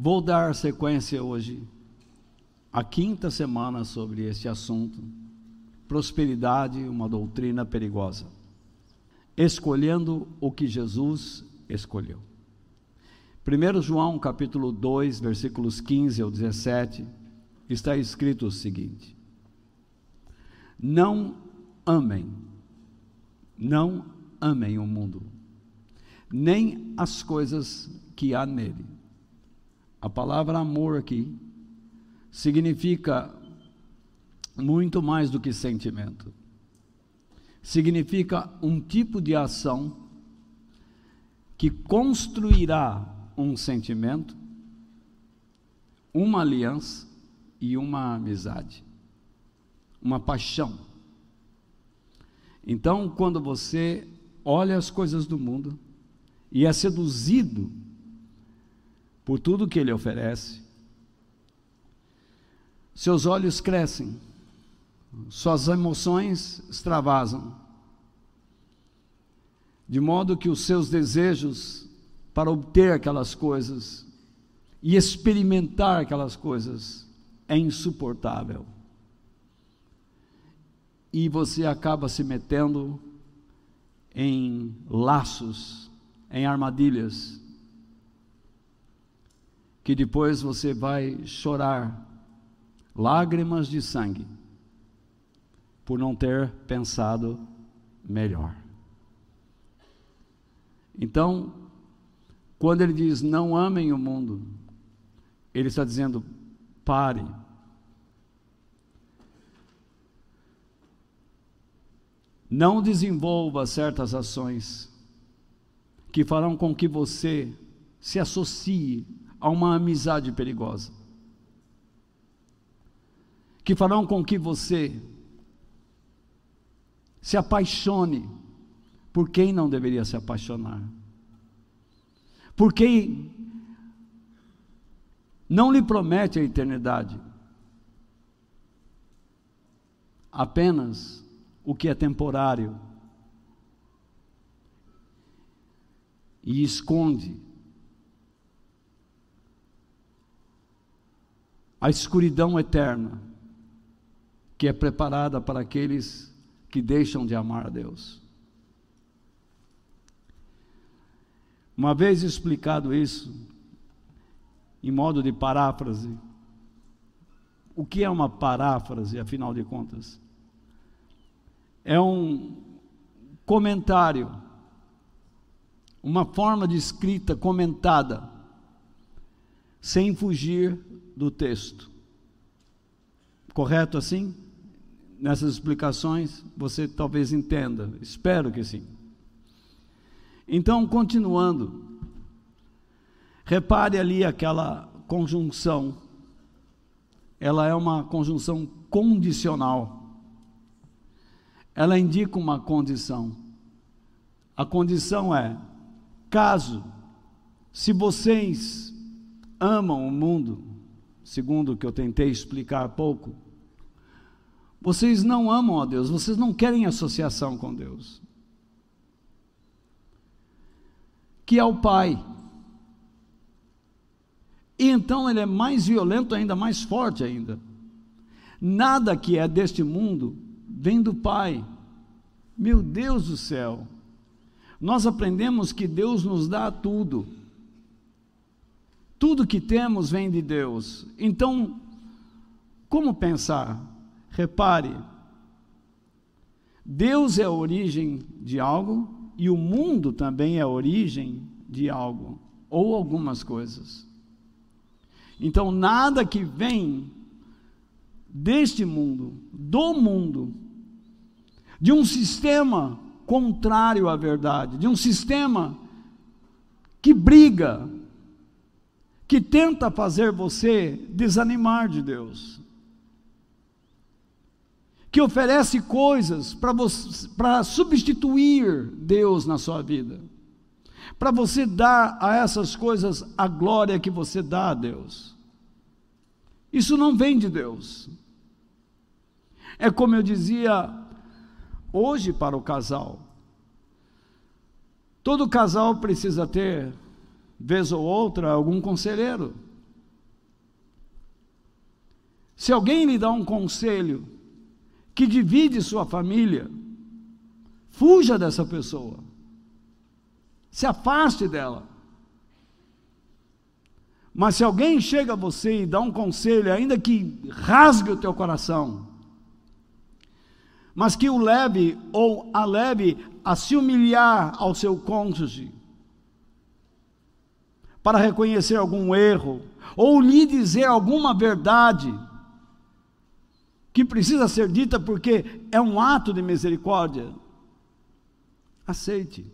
Vou dar sequência hoje, a quinta semana sobre este assunto: prosperidade, uma doutrina perigosa. Escolhendo o que Jesus escolheu. 1 João capítulo 2, versículos 15 ao 17, está escrito o seguinte: Não amem, não amem o mundo, nem as coisas que há nele. A palavra amor aqui significa muito mais do que sentimento. Significa um tipo de ação que construirá um sentimento, uma aliança e uma amizade, uma paixão. Então, quando você olha as coisas do mundo e é seduzido por tudo que ele oferece, seus olhos crescem, suas emoções extravasam, de modo que os seus desejos para obter aquelas coisas e experimentar aquelas coisas é insuportável. E você acaba se metendo em laços, em armadilhas, que depois você vai chorar lágrimas de sangue por não ter pensado melhor. Então, quando ele diz não amem o mundo, ele está dizendo pare. Não desenvolva certas ações que farão com que você se associe a uma amizade perigosa. Que farão com que você se apaixone por quem não deveria se apaixonar porque não lhe promete a eternidade, apenas o que é temporário e esconde a escuridão eterna que é preparada para aqueles que deixam de amar a Deus. Uma vez explicado isso, em modo de paráfrase, o que é uma paráfrase, afinal de contas? É um comentário, uma forma de escrita comentada, sem fugir do texto. Correto assim? Nessas explicações, você talvez entenda, espero que sim. Então, continuando, repare ali aquela conjunção, ela é uma conjunção condicional, ela indica uma condição. A condição é: caso, se vocês amam o mundo, segundo o que eu tentei explicar há pouco, vocês não amam a Deus, vocês não querem associação com Deus. que é o pai. E então ele é mais violento ainda, mais forte ainda. Nada que é deste mundo vem do pai. Meu Deus do céu. Nós aprendemos que Deus nos dá tudo. Tudo que temos vem de Deus. Então, como pensar? Repare, Deus é a origem de algo, e o mundo também é a origem de algo, ou algumas coisas. Então, nada que vem deste mundo, do mundo, de um sistema contrário à verdade, de um sistema que briga, que tenta fazer você desanimar de Deus que oferece coisas para substituir Deus na sua vida, para você dar a essas coisas a glória que você dá a Deus. Isso não vem de Deus. É como eu dizia hoje para o casal. Todo casal precisa ter, vez ou outra, algum conselheiro. Se alguém lhe dá um conselho que divide sua família, fuja dessa pessoa. Se afaste dela. Mas se alguém chega a você e dá um conselho, ainda que rasgue o teu coração, mas que o leve ou a leve a se humilhar ao seu cônjuge, para reconhecer algum erro, ou lhe dizer alguma verdade que precisa ser dita porque é um ato de misericórdia, aceite.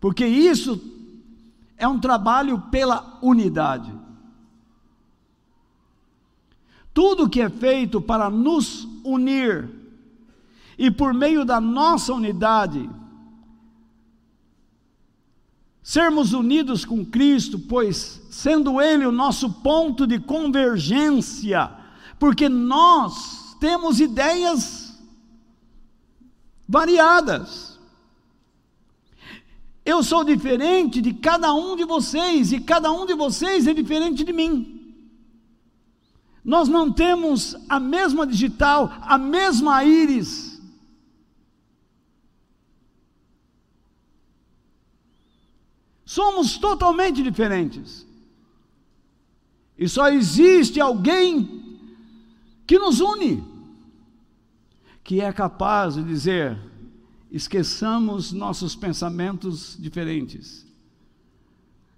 Porque isso é um trabalho pela unidade. Tudo que é feito para nos unir e por meio da nossa unidade, sermos unidos com Cristo, pois sendo Ele o nosso ponto de convergência, porque nós temos ideias variadas. Eu sou diferente de cada um de vocês e cada um de vocês é diferente de mim. Nós não temos a mesma digital, a mesma íris. Somos totalmente diferentes. E só existe alguém que nos une, que é capaz de dizer: esqueçamos nossos pensamentos diferentes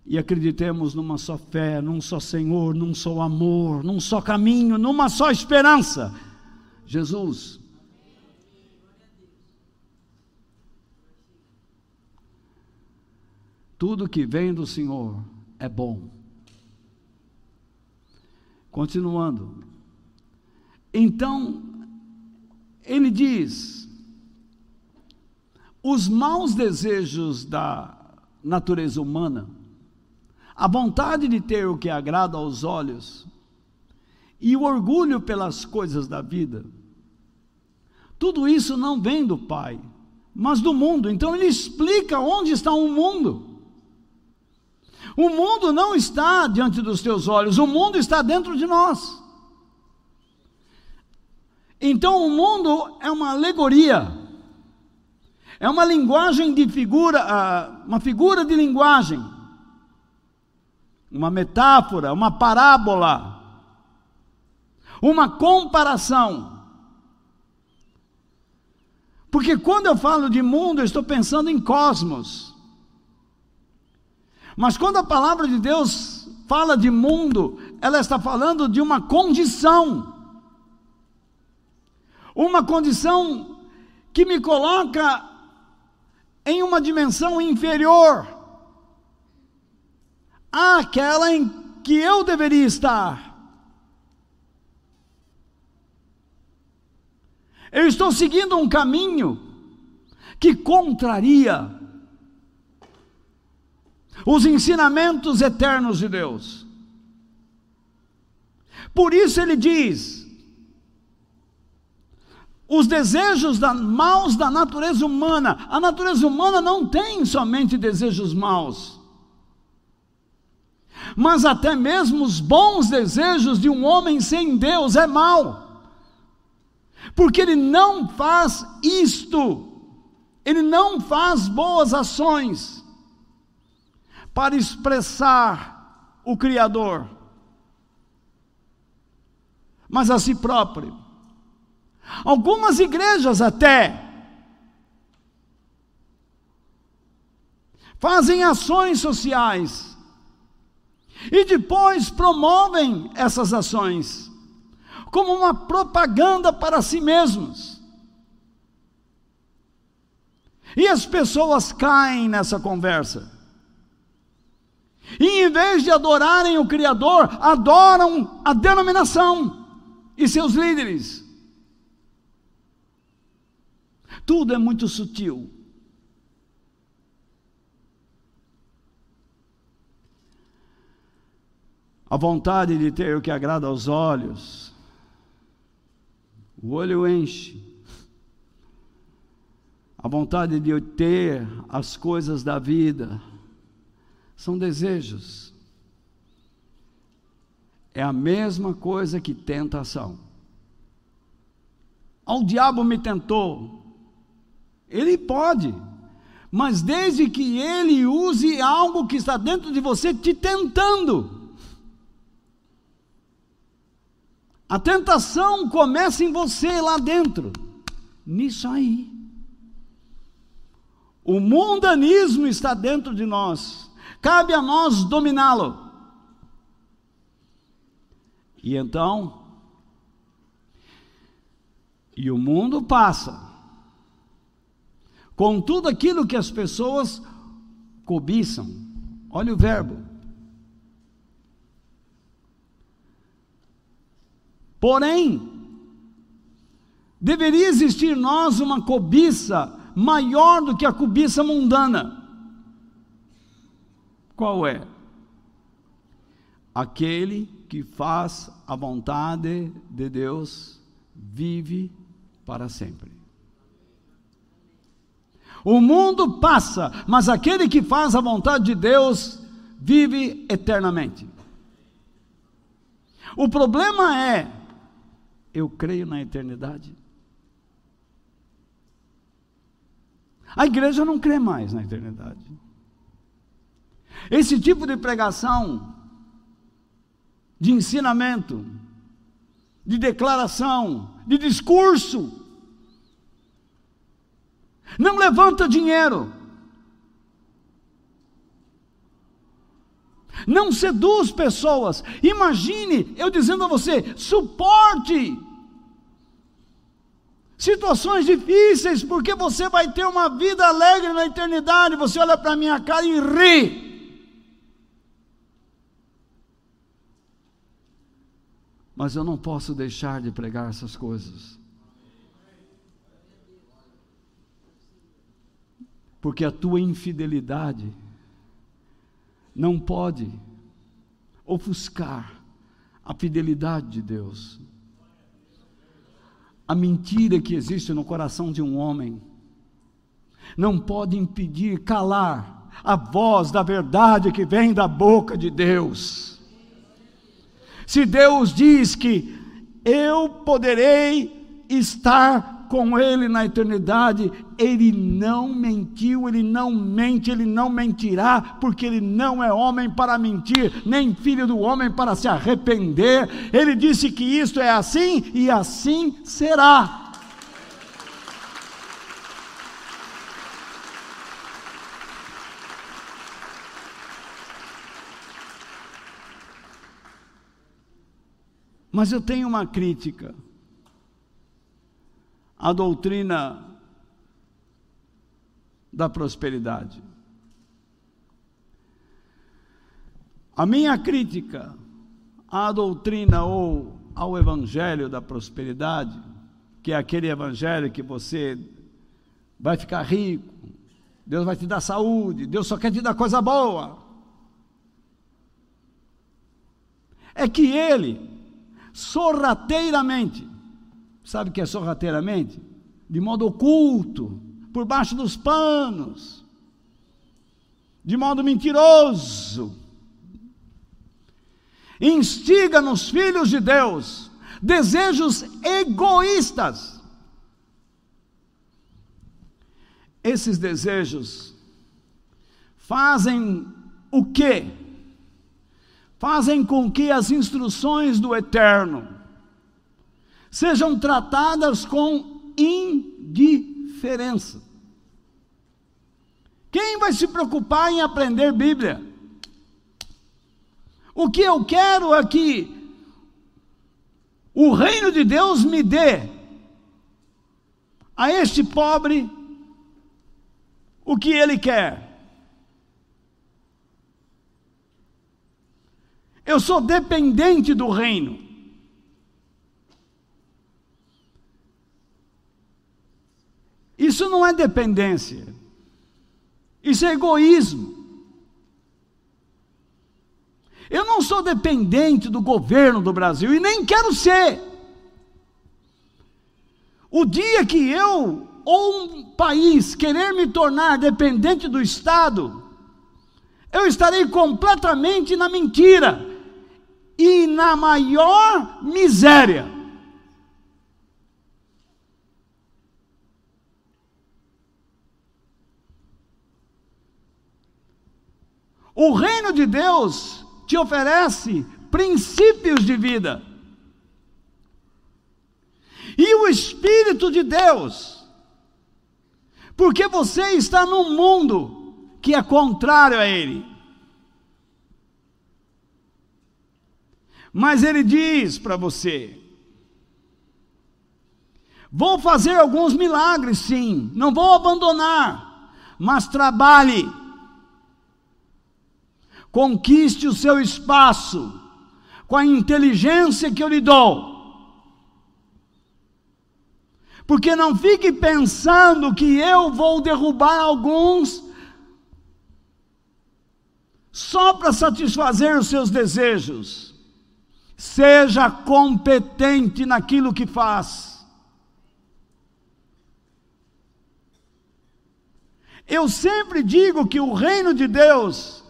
e acreditemos numa só fé, num só Senhor, num só amor, num só caminho, numa só esperança. Jesus. Tudo que vem do Senhor é bom. Continuando. Então, ele diz: os maus desejos da natureza humana, a vontade de ter o que agrada aos olhos e o orgulho pelas coisas da vida, tudo isso não vem do Pai, mas do mundo. Então ele explica onde está o mundo. O mundo não está diante dos teus olhos, o mundo está dentro de nós. Então o mundo é uma alegoria é uma linguagem de figura, ah, uma figura de linguagem, uma metáfora, uma parábola, uma comparação. Porque quando eu falo de mundo, eu estou pensando em cosmos. Mas quando a palavra de Deus fala de mundo, ela está falando de uma condição. Uma condição que me coloca em uma dimensão inferior àquela em que eu deveria estar. Eu estou seguindo um caminho que contraria os ensinamentos eternos de Deus. Por isso ele diz: os desejos da, maus da natureza humana. A natureza humana não tem somente desejos maus, mas até mesmo os bons desejos de um homem sem Deus é mau, porque ele não faz isto, ele não faz boas ações para expressar o Criador, mas a si próprio. Algumas igrejas até fazem ações sociais e depois promovem essas ações como uma propaganda para si mesmos. E as pessoas caem nessa conversa. E em vez de adorarem o Criador, adoram a denominação e seus líderes. Tudo é muito sutil. A vontade de ter o que agrada aos olhos, o olho enche. A vontade de ter as coisas da vida, são desejos. é a mesma coisa que tentação. Ao diabo me tentou. Ele pode, mas desde que ele use algo que está dentro de você te tentando. A tentação começa em você lá dentro, nisso aí. O mundanismo está dentro de nós, cabe a nós dominá-lo. E então, e o mundo passa, com tudo aquilo que as pessoas cobiçam. Olha o verbo. Porém, deveria existir em nós uma cobiça maior do que a cobiça mundana. Qual é? Aquele que faz a vontade de Deus vive para sempre. O mundo passa, mas aquele que faz a vontade de Deus vive eternamente. O problema é, eu creio na eternidade. A igreja não crê mais na eternidade. Esse tipo de pregação de ensinamento, de declaração, de discurso. Não levanta dinheiro. Não seduz pessoas. Imagine eu dizendo a você: suporte situações difíceis, porque você vai ter uma vida alegre na eternidade. Você olha para minha cara e ri. Mas eu não posso deixar de pregar essas coisas. Porque a tua infidelidade não pode ofuscar a fidelidade de Deus. A mentira que existe no coração de um homem não pode impedir calar a voz da verdade que vem da boca de Deus. Se Deus diz que eu poderei estar com Ele na eternidade, Ele não mentiu, Ele não mente, Ele não mentirá, porque Ele não é homem para mentir, nem filho do homem para se arrepender. Ele disse que isto é assim e assim será. Mas eu tenho uma crítica à doutrina da prosperidade. A minha crítica à doutrina ou ao evangelho da prosperidade, que é aquele evangelho que você vai ficar rico, Deus vai te dar saúde, Deus só quer te dar coisa boa. É que ele sorrateiramente. Sabe o que é sorrateiramente? De modo oculto, por baixo dos panos, de modo mentiroso. Instiga nos filhos de Deus desejos egoístas. Esses desejos fazem o quê? Fazem com que as instruções do Eterno sejam tratadas com indiferença. Quem vai se preocupar em aprender Bíblia? O que eu quero é que o reino de Deus me dê a este pobre o que ele quer. Eu sou dependente do reino. Isso não é dependência. Isso é egoísmo. Eu não sou dependente do governo do Brasil e nem quero ser. O dia que eu ou um país querer me tornar dependente do Estado, eu estarei completamente na mentira e na maior miséria. O reino de Deus te oferece princípios de vida. E o Espírito de Deus, porque você está num mundo que é contrário a Ele. Mas Ele diz para você: vou fazer alguns milagres, sim, não vou abandonar, mas trabalhe Conquiste o seu espaço com a inteligência que eu lhe dou. Porque não fique pensando que eu vou derrubar alguns só para satisfazer os seus desejos. Seja competente naquilo que faz. Eu sempre digo que o reino de Deus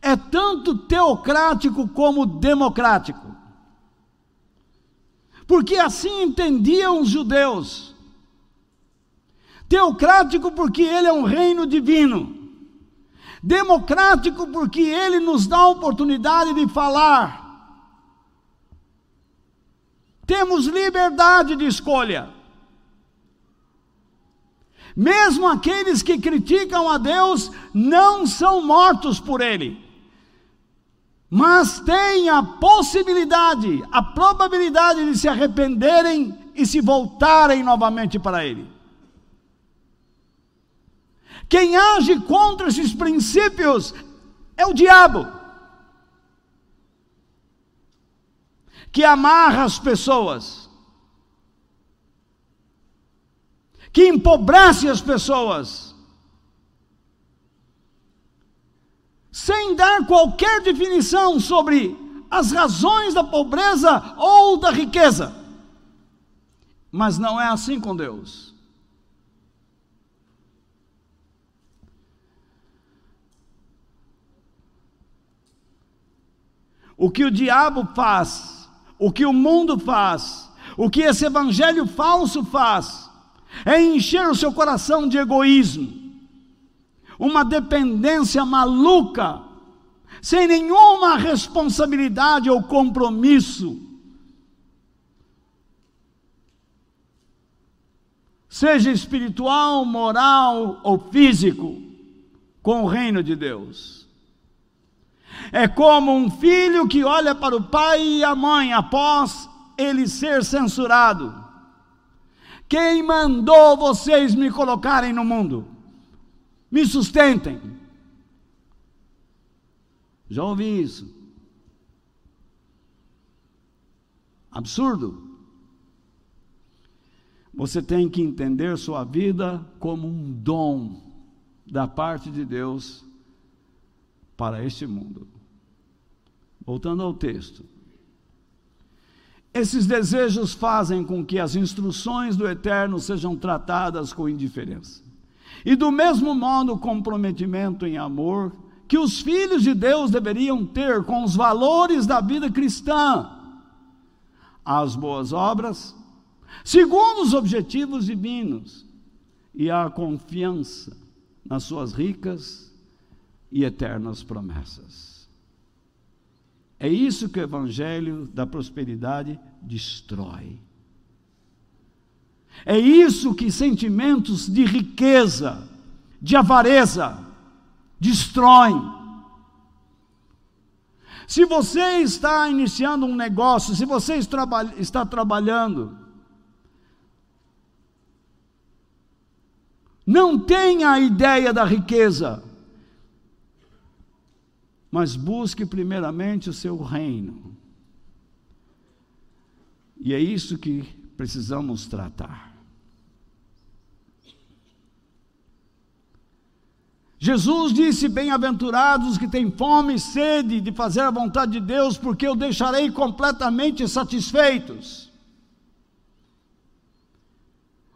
é tanto teocrático como democrático. Porque assim entendiam os judeus. Teocrático porque ele é um reino divino. Democrático porque ele nos dá a oportunidade de falar. Temos liberdade de escolha. Mesmo aqueles que criticam a Deus não são mortos por ele mas tem a possibilidade, a probabilidade de se arrependerem e se voltarem novamente para Ele. Quem age contra esses princípios é o diabo, que amarra as pessoas, que empobrece as pessoas sem dar qualquer definição sobre as razões da pobreza ou da riqueza. Mas não é assim com Deus. O que o diabo faz, o que o mundo faz, o que esse evangelho falso faz, é encher o seu coração de egoísmo uma dependência maluca, sem nenhuma responsabilidade ou compromisso. Seja espiritual, moral ou físico, com o reino de Deus. É como um filho que olha para o pai e a mãe após ele ser censurado. Quem mandou vocês me colocarem no mundo? me sustentem. Já ouvi isso. Absurdo. Você tem que entender sua vida como um dom da parte de Deus para este mundo. Voltando ao texto. Esses desejos fazem com que as instruções do Eterno sejam tratadas com indiferença. E do mesmo modo, o comprometimento em amor que os filhos de Deus deveriam ter com os valores da vida cristã, as boas obras, segundo os objetivos divinos, e a confiança nas suas ricas e eternas promessas. É isso que o Evangelho da prosperidade destrói. É isso que sentimentos de riqueza, de avareza, destroem. Se você está iniciando um negócio, se você está trabalhando, não tenha a ideia da riqueza, mas busque primeiramente o seu reino. E é isso que precisamos tratar. Jesus disse: Bem-aventurados que têm fome e sede de fazer a vontade de Deus, porque eu deixarei completamente satisfeitos.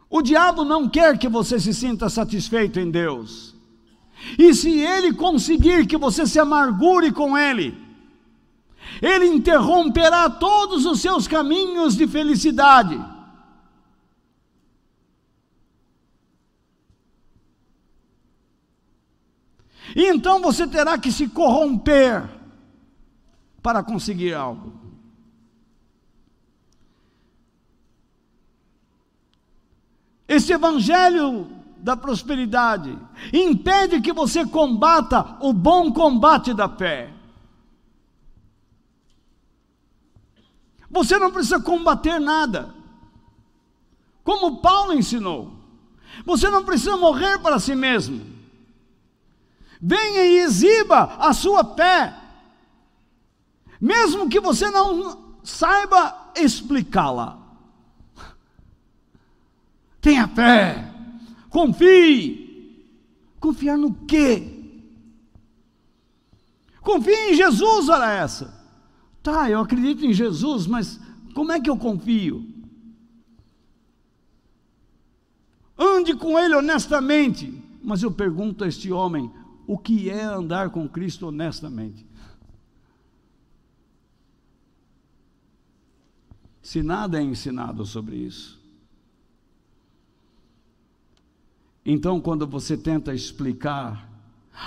O diabo não quer que você se sinta satisfeito em Deus. E se ele conseguir que você se amargure com ele, ele interromperá todos os seus caminhos de felicidade. E então você terá que se corromper para conseguir algo. Esse evangelho da prosperidade impede que você combata o bom combate da fé. Você não precisa combater nada. Como Paulo ensinou. Você não precisa morrer para si mesmo. Venha e exiba a sua fé. Mesmo que você não saiba explicá-la. Tenha fé. Confie. Confiar no quê? Confie em Jesus, olha essa. Tá, eu acredito em Jesus, mas como é que eu confio? Ande com Ele honestamente. Mas eu pergunto a este homem: o que é andar com Cristo honestamente? Se nada é ensinado sobre isso. Então, quando você tenta explicar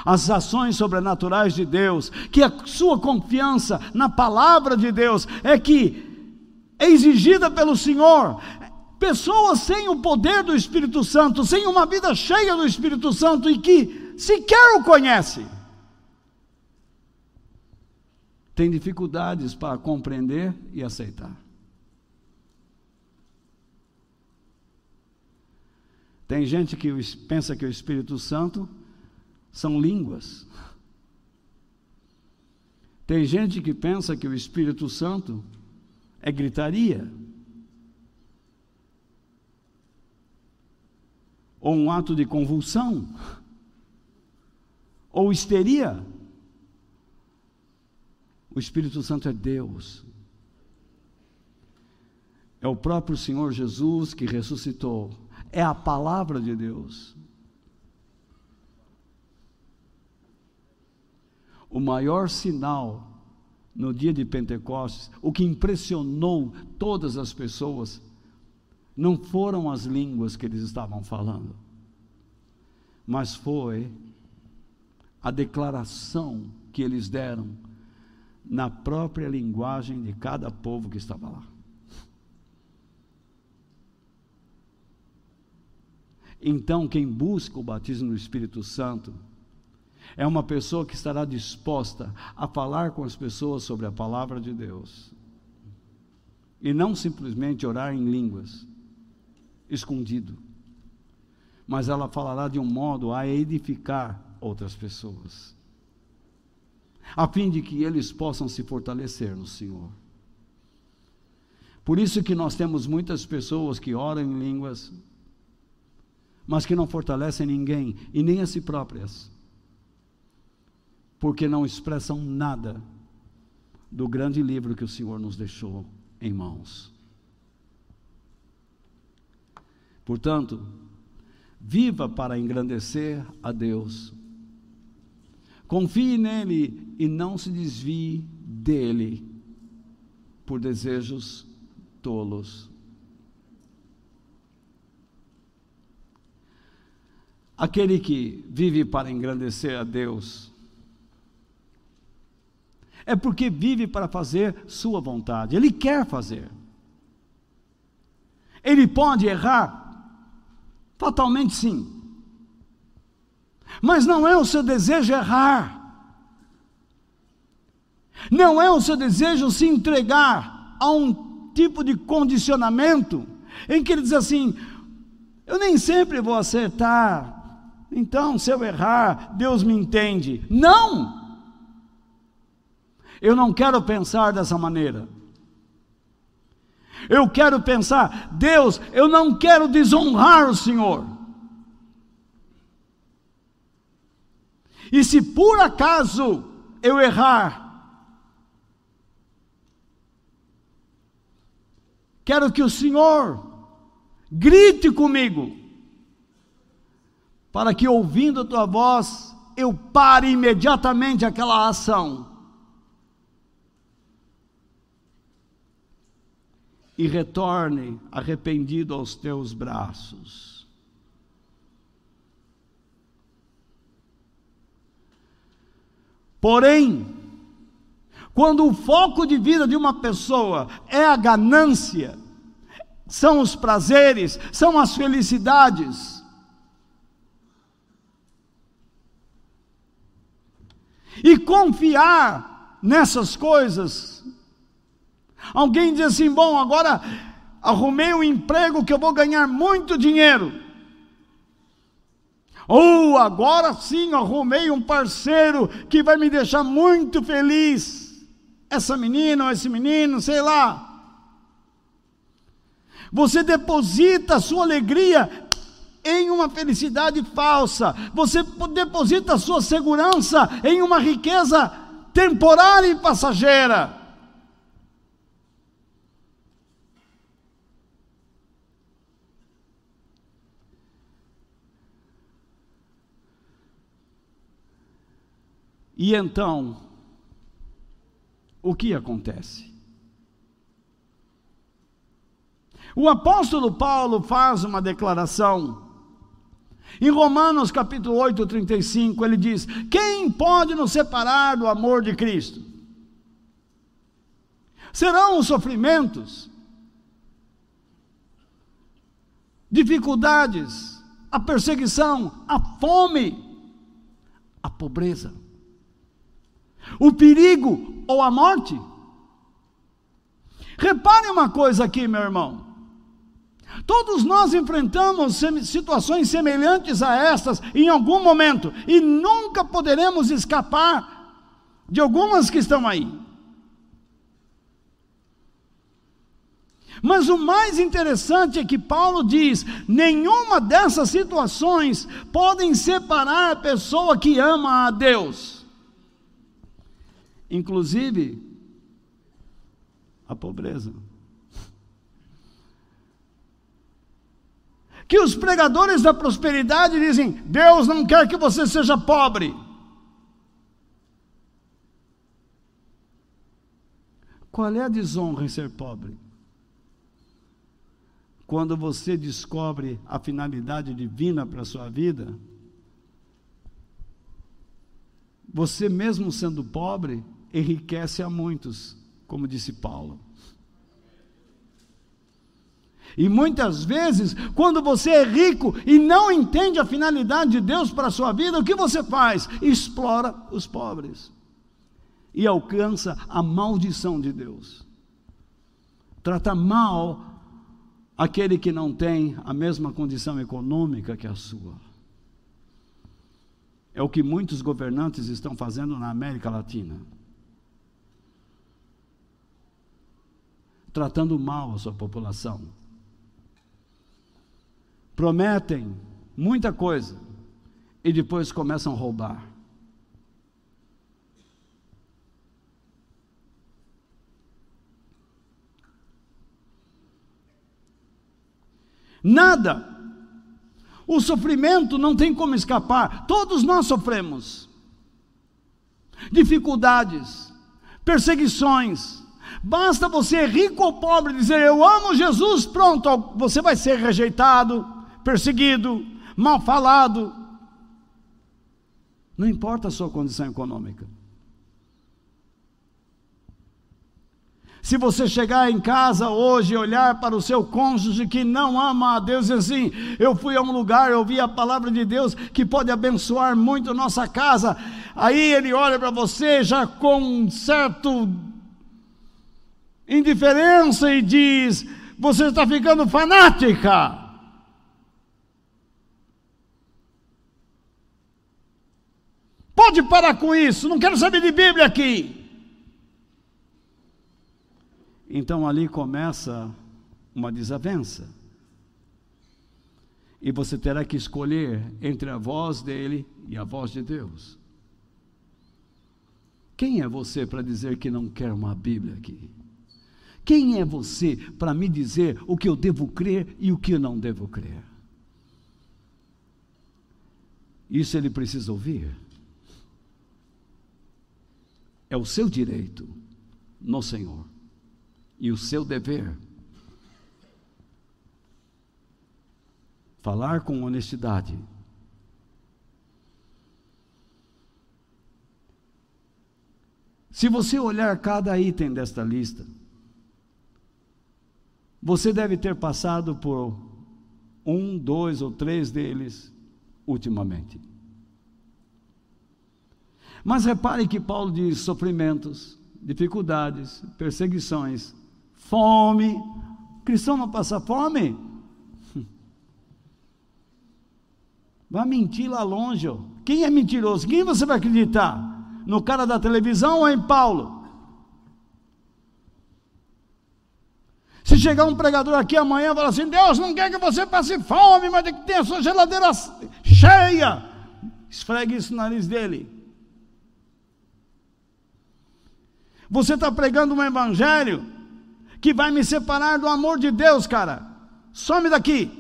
as ações sobrenaturais de Deus, que a sua confiança na palavra de Deus é que é exigida pelo Senhor. Pessoas sem o poder do Espírito Santo, sem uma vida cheia do Espírito Santo e que sequer o conhece, tem dificuldades para compreender e aceitar. Tem gente que pensa que o Espírito Santo são línguas. Tem gente que pensa que o Espírito Santo é gritaria. Ou um ato de convulsão. Ou histeria. O Espírito Santo é Deus. É o próprio Senhor Jesus que ressuscitou. É a palavra de Deus. o maior sinal no dia de Pentecostes, o que impressionou todas as pessoas, não foram as línguas que eles estavam falando, mas foi a declaração que eles deram na própria linguagem de cada povo que estava lá. Então, quem busca o batismo no Espírito Santo, é uma pessoa que estará disposta a falar com as pessoas sobre a palavra de Deus. E não simplesmente orar em línguas, escondido. Mas ela falará de um modo a edificar outras pessoas, a fim de que eles possam se fortalecer no Senhor. Por isso que nós temos muitas pessoas que oram em línguas, mas que não fortalecem ninguém e nem a si próprias porque não expressam nada do grande livro que o Senhor nos deixou em mãos. Portanto, viva para engrandecer a Deus. Confie nele e não se desvie dele por desejos tolos. Aquele que vive para engrandecer a Deus, é porque vive para fazer sua vontade. Ele quer fazer. Ele pode errar? Fatalmente sim. Mas não é o seu desejo errar. Não é o seu desejo se entregar a um tipo de condicionamento em que ele diz assim: eu nem sempre vou acertar, então se eu errar, Deus me entende. Não! Eu não quero pensar dessa maneira. Eu quero pensar, Deus, eu não quero desonrar o Senhor. E se por acaso eu errar, quero que o Senhor grite comigo, para que ouvindo a tua voz, eu pare imediatamente aquela ação e retorne arrependido aos teus braços. Porém, quando o foco de vida de uma pessoa é a ganância, são os prazeres, são as felicidades, e confiar nessas coisas. Alguém diz assim: bom, agora arrumei um emprego que eu vou ganhar muito dinheiro. Ou agora sim arrumei um parceiro que vai me deixar muito feliz. Essa menina ou esse menino, sei lá. Você deposita a sua alegria em uma felicidade falsa. Você deposita a sua segurança em uma riqueza temporária e passageira. E então, o que acontece? O apóstolo Paulo faz uma declaração. Em Romanos capítulo 8, 35, ele diz: Quem pode nos separar do amor de Cristo? Serão os sofrimentos, dificuldades, a perseguição, a fome, a pobreza, o perigo ou a morte? Repare uma coisa aqui, meu irmão. Todos nós enfrentamos situações semelhantes a estas em algum momento e nunca poderemos escapar de algumas que estão aí. Mas o mais interessante é que Paulo diz: nenhuma dessas situações podem separar a pessoa que ama a Deus, inclusive a pobreza. Que os pregadores da prosperidade dizem: Deus não quer que você seja pobre. Qual é a desonra em ser pobre? Quando você descobre a finalidade divina para a sua vida, você mesmo sendo pobre, enriquece a muitos, como disse Paulo. E muitas vezes, quando você é rico e não entende a finalidade de Deus para a sua vida, o que você faz? Explora os pobres e alcança a maldição de Deus. Trata mal aquele que não tem a mesma condição econômica que a sua. É o que muitos governantes estão fazendo na América Latina. Tratando mal a sua população prometem muita coisa e depois começam a roubar. Nada. O sofrimento não tem como escapar. Todos nós sofremos. Dificuldades, perseguições. Basta você, rico ou pobre, dizer eu amo Jesus, pronto, você vai ser rejeitado, perseguido, mal falado. Não importa a sua condição econômica. Se você chegar em casa hoje e olhar para o seu cônjuge que não ama a Deus e assim, eu fui a um lugar, eu ouvi a palavra de Deus que pode abençoar muito nossa casa. Aí ele olha para você já com um certo indiferença e diz: Você está ficando fanática. Pode parar com isso, não quero saber de Bíblia aqui. Então ali começa uma desavença. E você terá que escolher entre a voz dele e a voz de Deus. Quem é você para dizer que não quer uma Bíblia aqui? Quem é você para me dizer o que eu devo crer e o que eu não devo crer? Isso ele precisa ouvir. É o seu direito no Senhor e o seu dever. Falar com honestidade. Se você olhar cada item desta lista, você deve ter passado por um, dois ou três deles ultimamente. Mas repare que Paulo diz sofrimentos, dificuldades, perseguições, fome. O cristão não passa fome? Vai mentir lá longe. Ó. Quem é mentiroso? Quem você vai acreditar? No cara da televisão ou em Paulo? Se chegar um pregador aqui amanhã e falar assim: Deus não quer que você passe fome, mas tem que ter a sua geladeira cheia. Esfregue isso no nariz dele. Você está pregando um evangelho que vai me separar do amor de Deus, cara. Some daqui.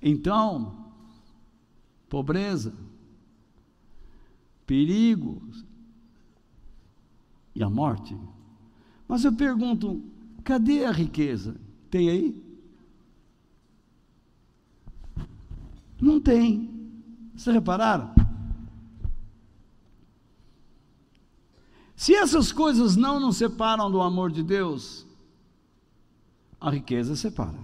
Então, pobreza, perigos e a morte. Mas eu pergunto, cadê a riqueza? Tem aí? Não tem. Vocês repararam? Se essas coisas não nos separam do amor de Deus, a riqueza separa.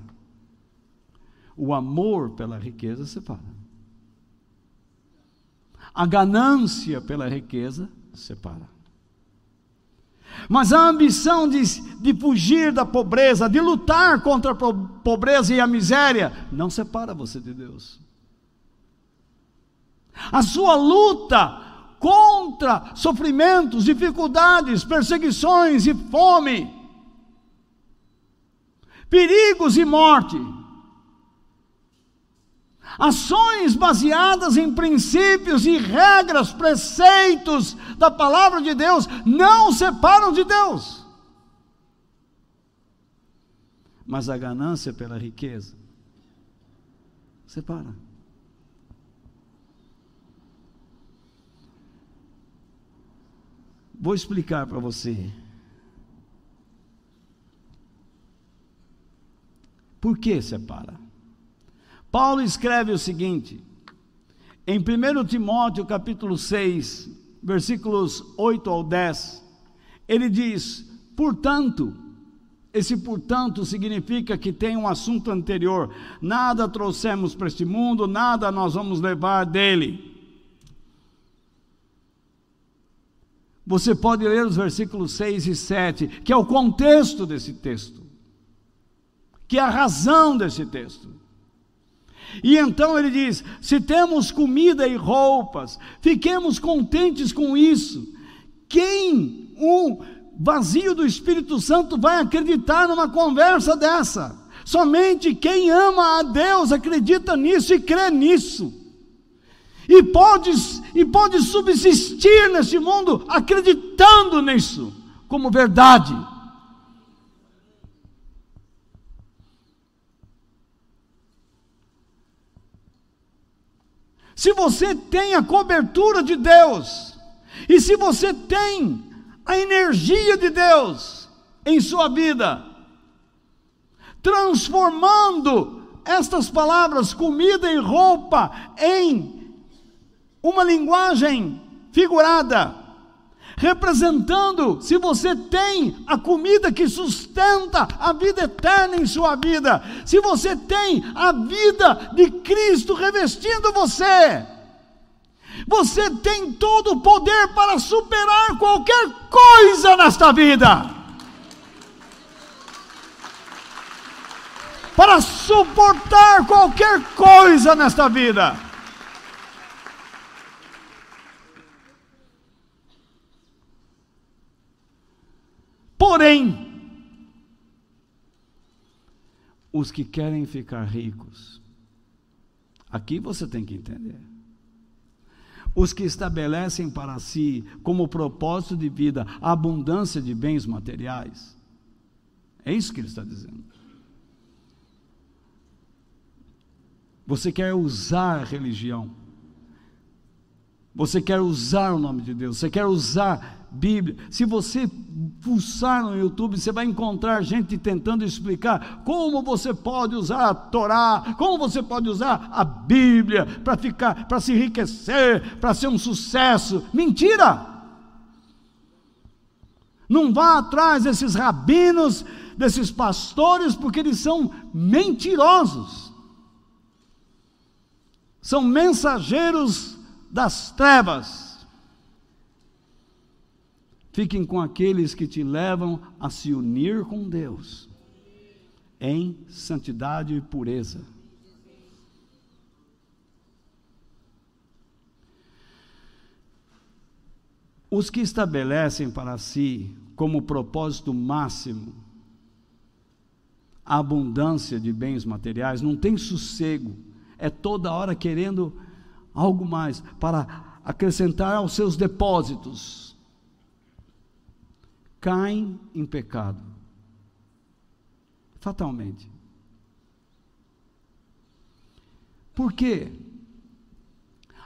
O amor pela riqueza separa. A ganância pela riqueza separa. Mas a ambição de, de fugir da pobreza, de lutar contra a pobreza e a miséria, não separa você de Deus. A sua luta contra sofrimentos, dificuldades, perseguições e fome, perigos e morte, Ações baseadas em princípios e regras, preceitos da palavra de Deus, não separam de Deus. Mas a ganância pela riqueza separa. Vou explicar para você. Por que separa? Paulo escreve o seguinte, em 1 Timóteo capítulo 6, versículos 8 ao 10, ele diz: Portanto, esse portanto significa que tem um assunto anterior, nada trouxemos para este mundo, nada nós vamos levar dele. Você pode ler os versículos 6 e 7, que é o contexto desse texto, que é a razão desse texto. E então ele diz: se temos comida e roupas, fiquemos contentes com isso. Quem um vazio do Espírito Santo vai acreditar numa conversa dessa? Somente quem ama a Deus acredita nisso e crê nisso. E pode, e pode subsistir nesse mundo acreditando nisso como verdade. se você tem a cobertura de Deus, e se você tem a energia de Deus em sua vida, transformando estas palavras, comida e roupa, em uma linguagem figurada, representando se você tem a comida que sustenta a vida eterna em sua vida, se você tem a vida de Cristo revestindo você, você tem todo o poder para superar qualquer coisa nesta vida. Para suportar qualquer coisa nesta vida. Porém, os que querem ficar ricos, aqui você tem que entender. Os que estabelecem para si como propósito de vida a abundância de bens materiais, é isso que ele está dizendo. Você quer usar a religião, você quer usar o nome de Deus, você quer usar Bíblia. Se você pulsar no YouTube, você vai encontrar gente tentando explicar como você pode usar a Torá, como você pode usar a Bíblia para ficar, para se enriquecer, para ser um sucesso. Mentira! Não vá atrás desses rabinos, desses pastores, porque eles são mentirosos. São mensageiros das trevas. Fiquem com aqueles que te levam a se unir com Deus em santidade e pureza. Os que estabelecem para si como propósito máximo a abundância de bens materiais não têm sossego, é toda hora querendo algo mais para acrescentar aos seus depósitos. Caem em pecado, fatalmente. Por quê?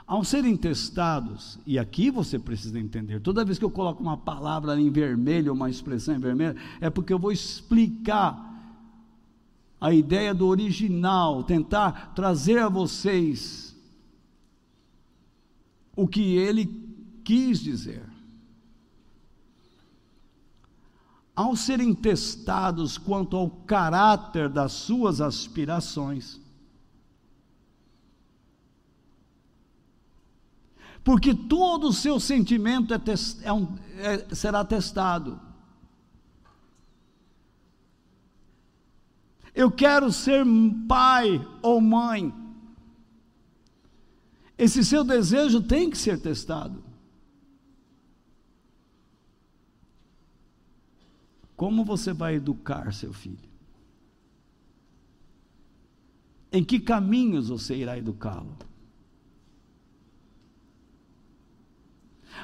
Ao serem testados, e aqui você precisa entender, toda vez que eu coloco uma palavra em vermelho, uma expressão em vermelho, é porque eu vou explicar a ideia do original, tentar trazer a vocês o que ele quis dizer. Ao serem testados quanto ao caráter das suas aspirações, porque todo o seu sentimento é test, é um, é, será testado. Eu quero ser pai ou mãe. Esse seu desejo tem que ser testado. Como você vai educar seu filho? Em que caminhos você irá educá-lo?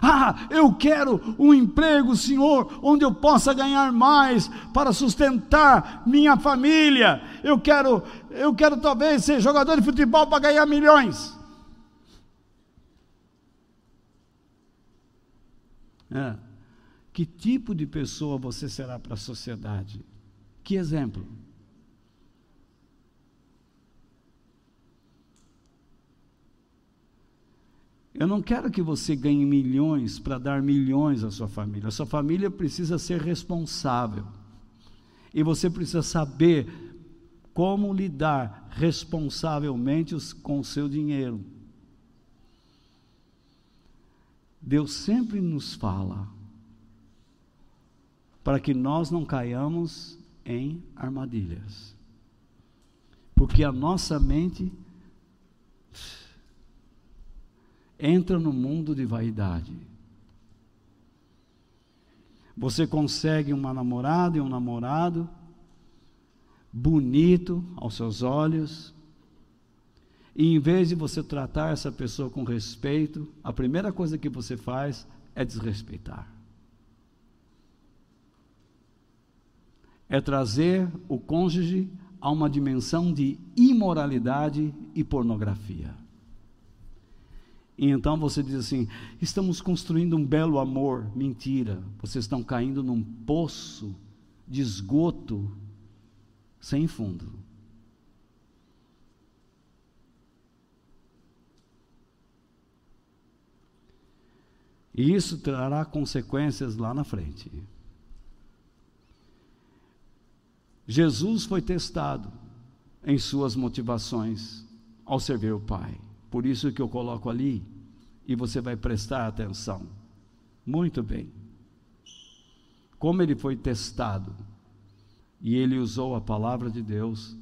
Ah, eu quero um emprego, Senhor, onde eu possa ganhar mais para sustentar minha família. Eu quero, eu quero talvez ser jogador de futebol para ganhar milhões. É. Que tipo de pessoa você será para a sociedade? Que exemplo? Eu não quero que você ganhe milhões para dar milhões à sua família. A sua família precisa ser responsável. E você precisa saber como lidar responsavelmente com o seu dinheiro. Deus sempre nos fala para que nós não caiamos em armadilhas. Porque a nossa mente entra no mundo de vaidade. Você consegue uma namorada e um namorado bonito aos seus olhos, e em vez de você tratar essa pessoa com respeito, a primeira coisa que você faz é desrespeitar. É trazer o cônjuge a uma dimensão de imoralidade e pornografia. E então você diz assim: estamos construindo um belo amor. Mentira, vocês estão caindo num poço de esgoto sem fundo. E isso trará consequências lá na frente. Jesus foi testado em suas motivações ao servir o Pai. Por isso que eu coloco ali e você vai prestar atenção. Muito bem. Como ele foi testado e ele usou a palavra de Deus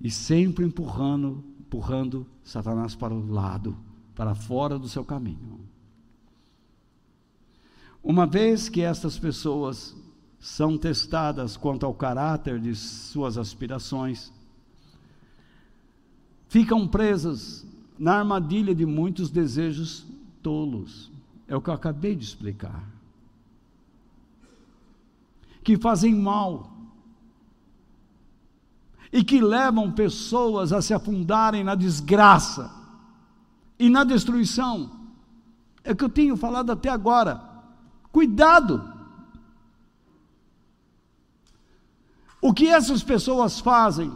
e sempre empurrando, empurrando Satanás para o lado, para fora do seu caminho. Uma vez que estas pessoas são testadas quanto ao caráter de suas aspirações, ficam presas na armadilha de muitos desejos tolos. É o que eu acabei de explicar. Que fazem mal e que levam pessoas a se afundarem na desgraça e na destruição. É o que eu tenho falado até agora. Cuidado! O que essas pessoas fazem?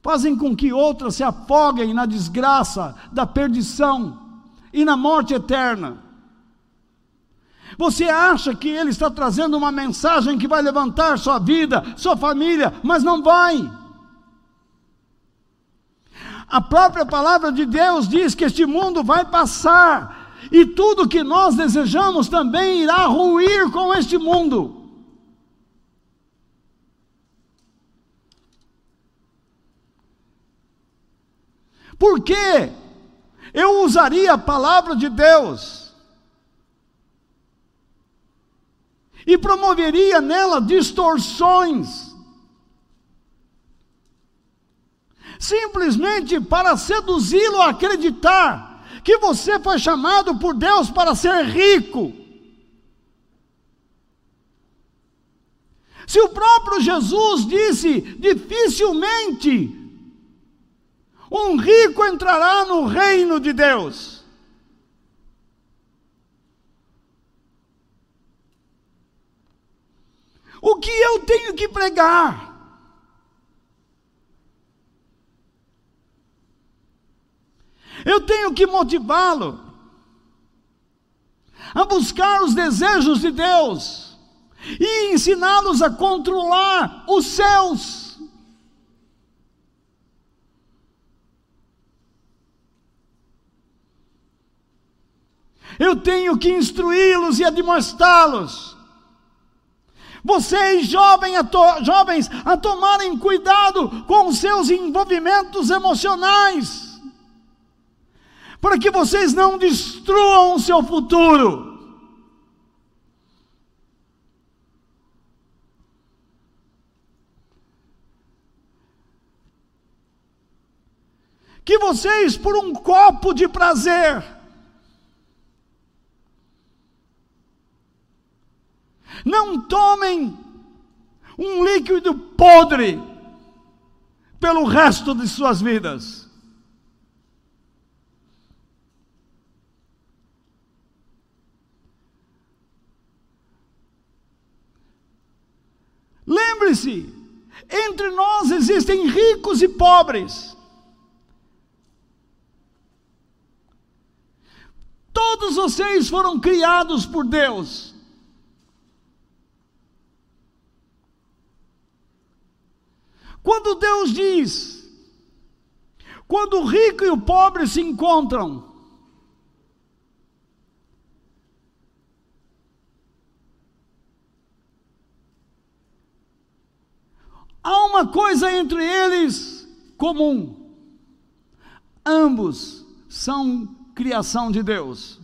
Fazem com que outras se afoguem na desgraça, da perdição e na morte eterna. Você acha que ele está trazendo uma mensagem que vai levantar sua vida, sua família, mas não vai. A própria palavra de Deus diz que este mundo vai passar, e tudo que nós desejamos também irá ruir com este mundo. Por quê? Eu usaria a palavra de Deus e promoveria nela distorções, simplesmente para seduzi-lo a acreditar que você foi chamado por Deus para ser rico. Se o próprio Jesus disse: dificilmente um rico entrará no reino de Deus. O que eu tenho que pregar? Eu tenho que motivá-lo a buscar os desejos de Deus e ensiná-los a controlar os céus. Eu tenho que instruí-los e admoestá-los. Vocês, jovens a, to, jovens, a tomarem cuidado com os seus envolvimentos emocionais, para que vocês não destruam o seu futuro. Que vocês, por um copo de prazer, Não tomem um líquido podre pelo resto de suas vidas. Lembre-se, entre nós existem ricos e pobres. Todos vocês foram criados por Deus. Quando Deus diz, quando o rico e o pobre se encontram, há uma coisa entre eles comum: ambos são criação de Deus.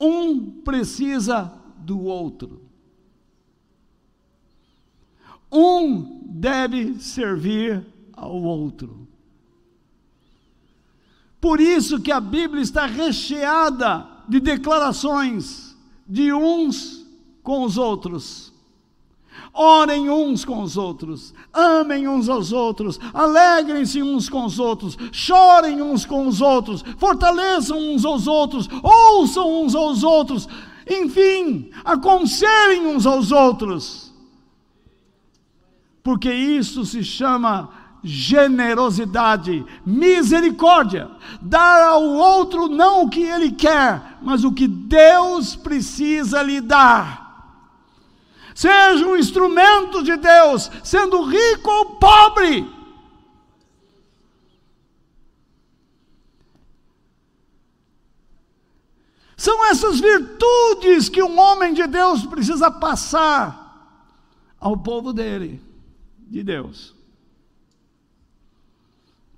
Um precisa do outro. Um deve servir ao outro. Por isso que a Bíblia está recheada de declarações de uns com os outros. Orem uns com os outros, amem uns aos outros, alegrem-se uns com os outros, chorem uns com os outros, fortaleçam uns aos outros, ouçam uns aos outros, enfim, aconselhem uns aos outros porque isso se chama generosidade, misericórdia, dar ao outro não o que ele quer, mas o que Deus precisa lhe dar. Seja um instrumento de Deus, sendo rico ou pobre. São essas virtudes que um homem de Deus precisa passar ao povo dele de Deus.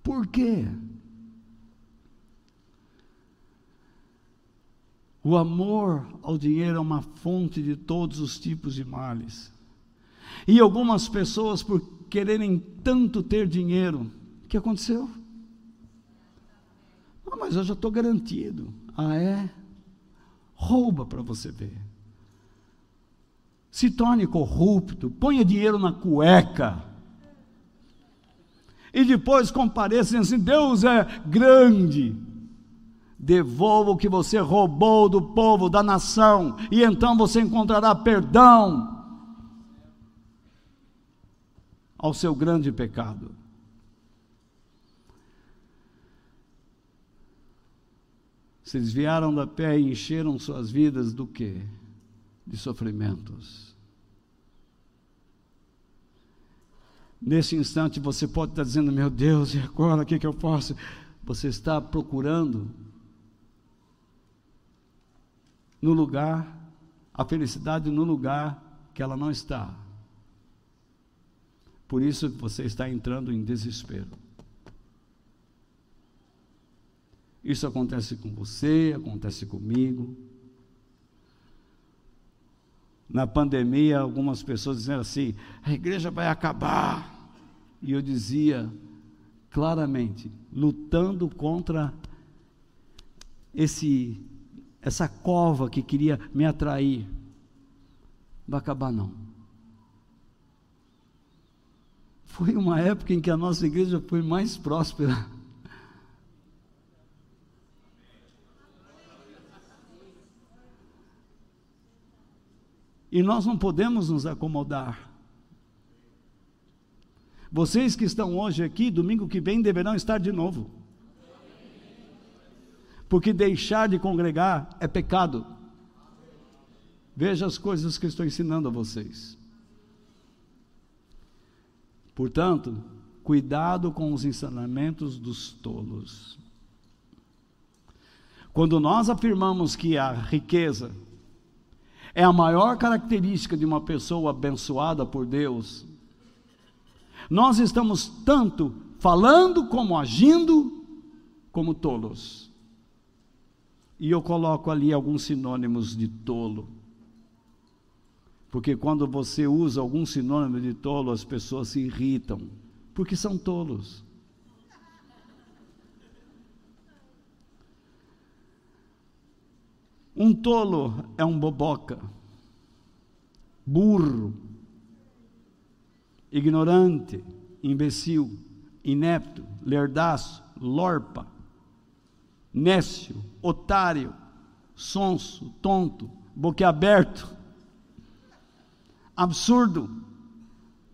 Por quê? O amor ao dinheiro é uma fonte de todos os tipos de males. E algumas pessoas, por quererem tanto ter dinheiro, o que aconteceu? Ah, mas eu já estou garantido. Ah, é? Rouba para você ver se torne corrupto, ponha dinheiro na cueca. e depois compareça assim: Deus é grande. Devolva o que você roubou do povo, da nação, e então você encontrará perdão ao seu grande pecado. Se desviaram da pé e encheram suas vidas do quê? De sofrimentos. Nesse instante você pode estar dizendo: Meu Deus, e agora o que, que eu posso? Você está procurando no lugar, a felicidade no lugar que ela não está. Por isso você está entrando em desespero. Isso acontece com você, acontece comigo. Na pandemia, algumas pessoas diziam assim: a igreja vai acabar. E eu dizia claramente, lutando contra esse essa cova que queria me atrair. Vai acabar não. Foi uma época em que a nossa igreja foi mais próspera. E nós não podemos nos acomodar. Vocês que estão hoje aqui, domingo que vem deverão estar de novo. Porque deixar de congregar é pecado. Veja as coisas que estou ensinando a vocês. Portanto, cuidado com os ensinamentos dos tolos. Quando nós afirmamos que a riqueza é a maior característica de uma pessoa abençoada por Deus, nós estamos tanto falando como agindo como tolos. E eu coloco ali alguns sinônimos de tolo. Porque quando você usa algum sinônimo de tolo, as pessoas se irritam, porque são tolos. Um tolo é um boboca, burro, ignorante, imbecil, inepto, lerdaço, lorpa, nécio, otário, sonso, tonto, boquiaberto absurdo,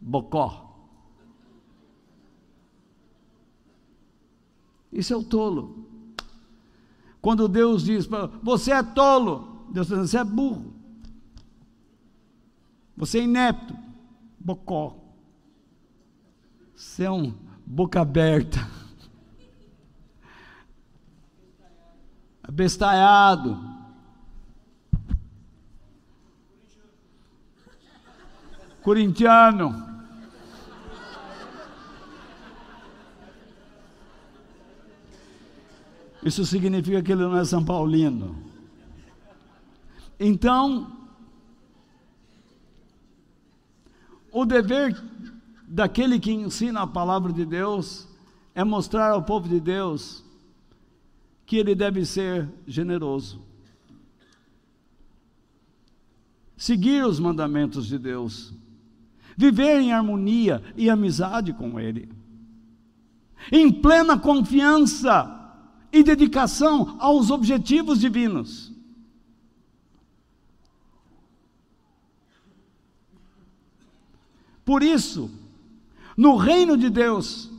bocó. Isso é o tolo. Quando Deus diz para você é tolo, Deus dizendo, você é burro. Você é inepto, bocó. Você é um boca aberta. Abestalhado. corintiano. Isso significa que ele não é São Paulino. Então, o dever daquele que ensina a palavra de Deus é mostrar ao povo de Deus que ele deve ser generoso. Seguir os mandamentos de Deus viver em harmonia e amizade com Ele, em plena confiança e dedicação aos objetivos divinos. Por isso, no reino de Deus,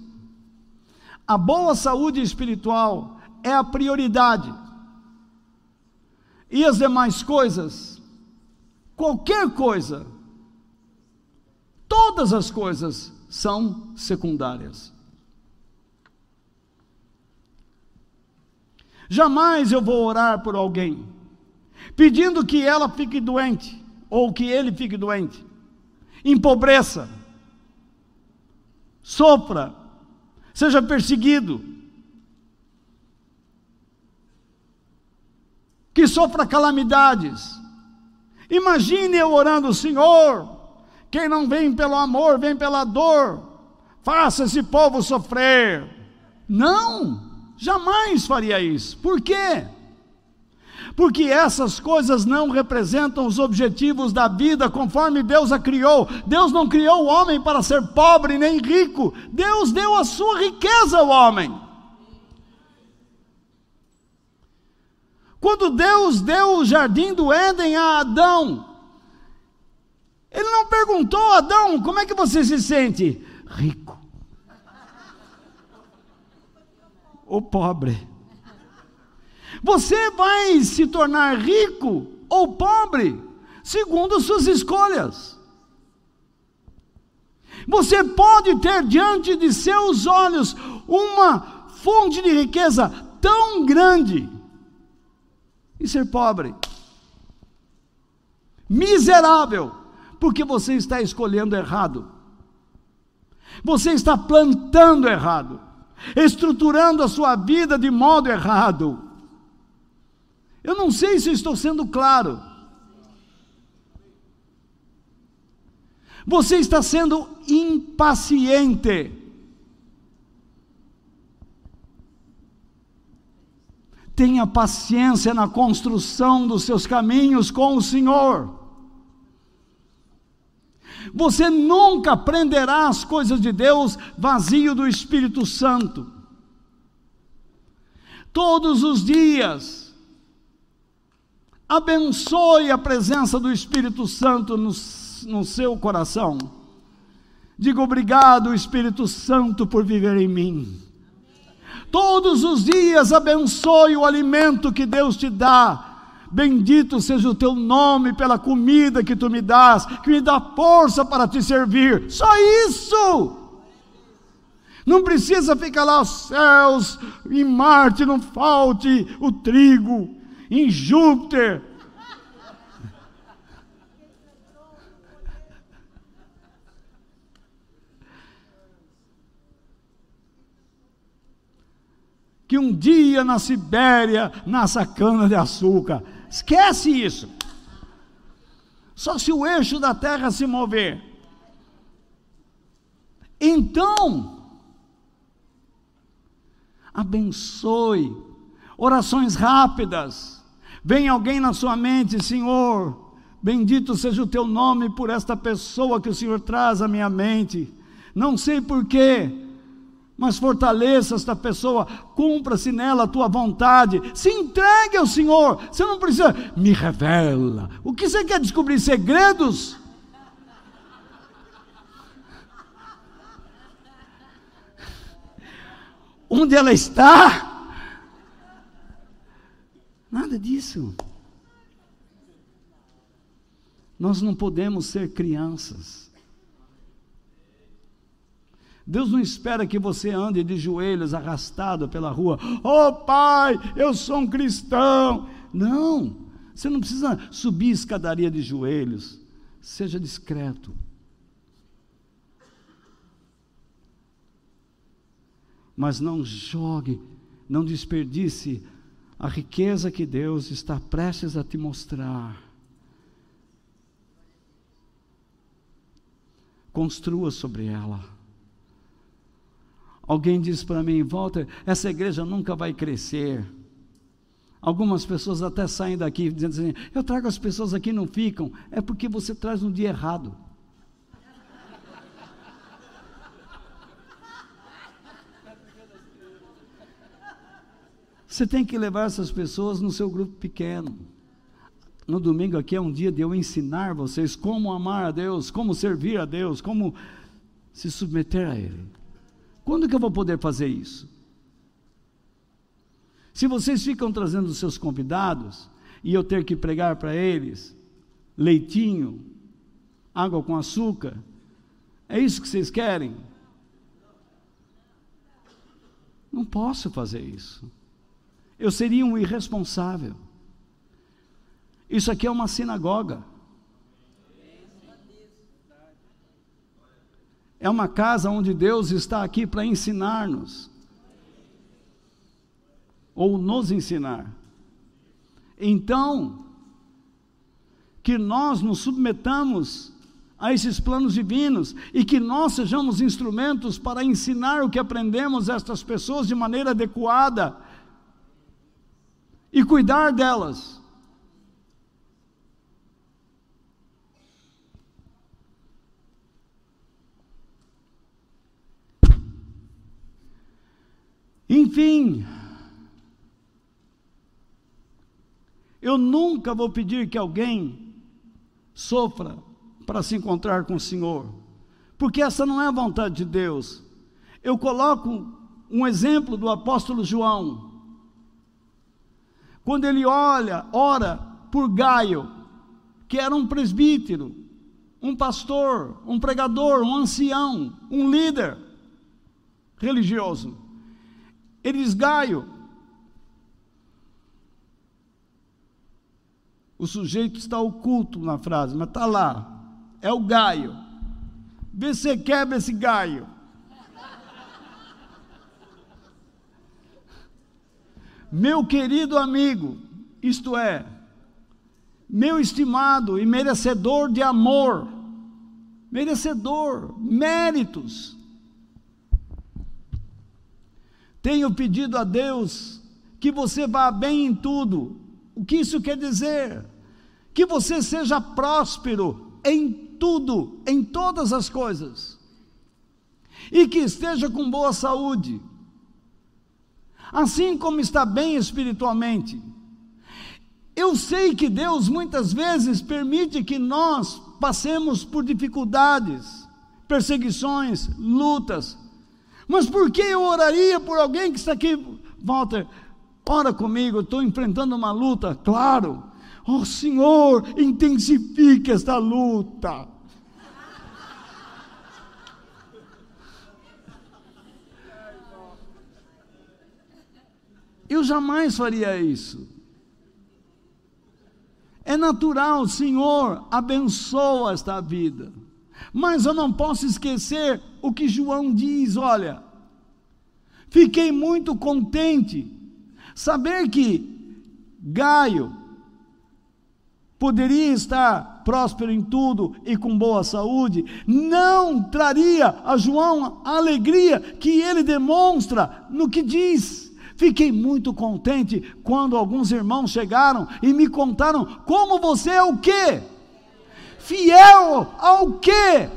a boa saúde espiritual é a prioridade. E as demais coisas, qualquer coisa, Todas as coisas são secundárias. Jamais eu vou orar por alguém pedindo que ela fique doente ou que ele fique doente, empobreça, sofra, seja perseguido, que sofra calamidades. Imagine eu orando, Senhor, quem não vem pelo amor, vem pela dor. Faça esse povo sofrer. Não, jamais faria isso. Por quê? porque essas coisas não representam os objetivos da vida conforme Deus a criou. Deus não criou o homem para ser pobre nem rico, Deus deu a sua riqueza ao homem. Quando Deus deu o jardim do Éden a Adão, Ele não perguntou Adão: como é que você se sente? Rico ou pobre? Você vai se tornar rico ou pobre, segundo suas escolhas. Você pode ter diante de seus olhos uma fonte de riqueza tão grande e ser pobre, miserável, porque você está escolhendo errado, você está plantando errado, estruturando a sua vida de modo errado. Eu não sei se estou sendo claro. Você está sendo impaciente. Tenha paciência na construção dos seus caminhos com o Senhor. Você nunca aprenderá as coisas de Deus vazio do Espírito Santo. Todos os dias, Abençoe a presença do Espírito Santo no, no seu coração. Diga obrigado, Espírito Santo, por viver em mim. Todos os dias abençoe o alimento que Deus te dá. Bendito seja o teu nome pela comida que tu me dás, que me dá força para te servir. Só isso. Não precisa ficar lá os céus, em Marte não falte o trigo, em Júpiter. Que um dia na Sibéria nasça cana de açúcar. Esquece isso. Só se o eixo da terra se mover. Então, abençoe orações rápidas Vem alguém na sua mente, Senhor, bendito seja o teu nome por esta pessoa que o Senhor traz à minha mente. Não sei porquê, mas fortaleça esta pessoa, cumpra-se nela a tua vontade, se entregue ao Senhor. Você não precisa, me revela. O que você quer descobrir? Segredos? Onde ela está? Nada disso. Nós não podemos ser crianças. Deus não espera que você ande de joelhos arrastado pela rua. Oh, pai, eu sou um cristão. Não, você não precisa subir escadaria de joelhos. Seja discreto. Mas não jogue, não desperdice a riqueza que Deus está prestes a te mostrar. Construa sobre ela. Alguém diz para mim, Walter, essa igreja nunca vai crescer. Algumas pessoas até saem daqui dizendo assim: eu trago as pessoas aqui não ficam. É porque você traz no dia errado. Você tem que levar essas pessoas no seu grupo pequeno. No domingo aqui é um dia de eu ensinar vocês como amar a Deus, como servir a Deus, como se submeter a Ele. Quando que eu vou poder fazer isso? Se vocês ficam trazendo os seus convidados e eu ter que pregar para eles leitinho, água com açúcar, é isso que vocês querem? Não posso fazer isso. Eu seria um irresponsável. Isso aqui é uma sinagoga. É uma casa onde Deus está aqui para ensinar-nos. Ou nos ensinar. Então, que nós nos submetamos a esses planos divinos e que nós sejamos instrumentos para ensinar o que aprendemos a estas pessoas de maneira adequada e cuidar delas Enfim, eu nunca vou pedir que alguém sofra para se encontrar com o Senhor, porque essa não é a vontade de Deus. Eu coloco um exemplo do apóstolo João. Quando ele olha, ora por Gaio, que era um presbítero, um pastor, um pregador, um ancião, um líder religioso. Ele diz: Gaio, o sujeito está oculto na frase, mas está lá. É o Gaio. Vê se quebra esse Gaio. Meu querido amigo, isto é, meu estimado e merecedor de amor, merecedor, méritos. Tenho pedido a Deus que você vá bem em tudo. O que isso quer dizer? Que você seja próspero em tudo, em todas as coisas. E que esteja com boa saúde. Assim como está bem espiritualmente eu sei que Deus muitas vezes permite que nós passemos por dificuldades, perseguições, lutas. Mas por que eu oraria por alguém que está aqui? Walter, ora comigo, estou enfrentando uma luta, claro. Oh Senhor, intensifique esta luta. Eu jamais faria isso. É natural, Senhor, abençoa esta vida. Mas eu não posso esquecer o que João diz: olha, fiquei muito contente saber que Gaio poderia estar próspero em tudo e com boa saúde, não traria a João a alegria que ele demonstra no que diz. Fiquei muito contente quando alguns irmãos chegaram e me contaram como você é o quê? Fiel ao quê?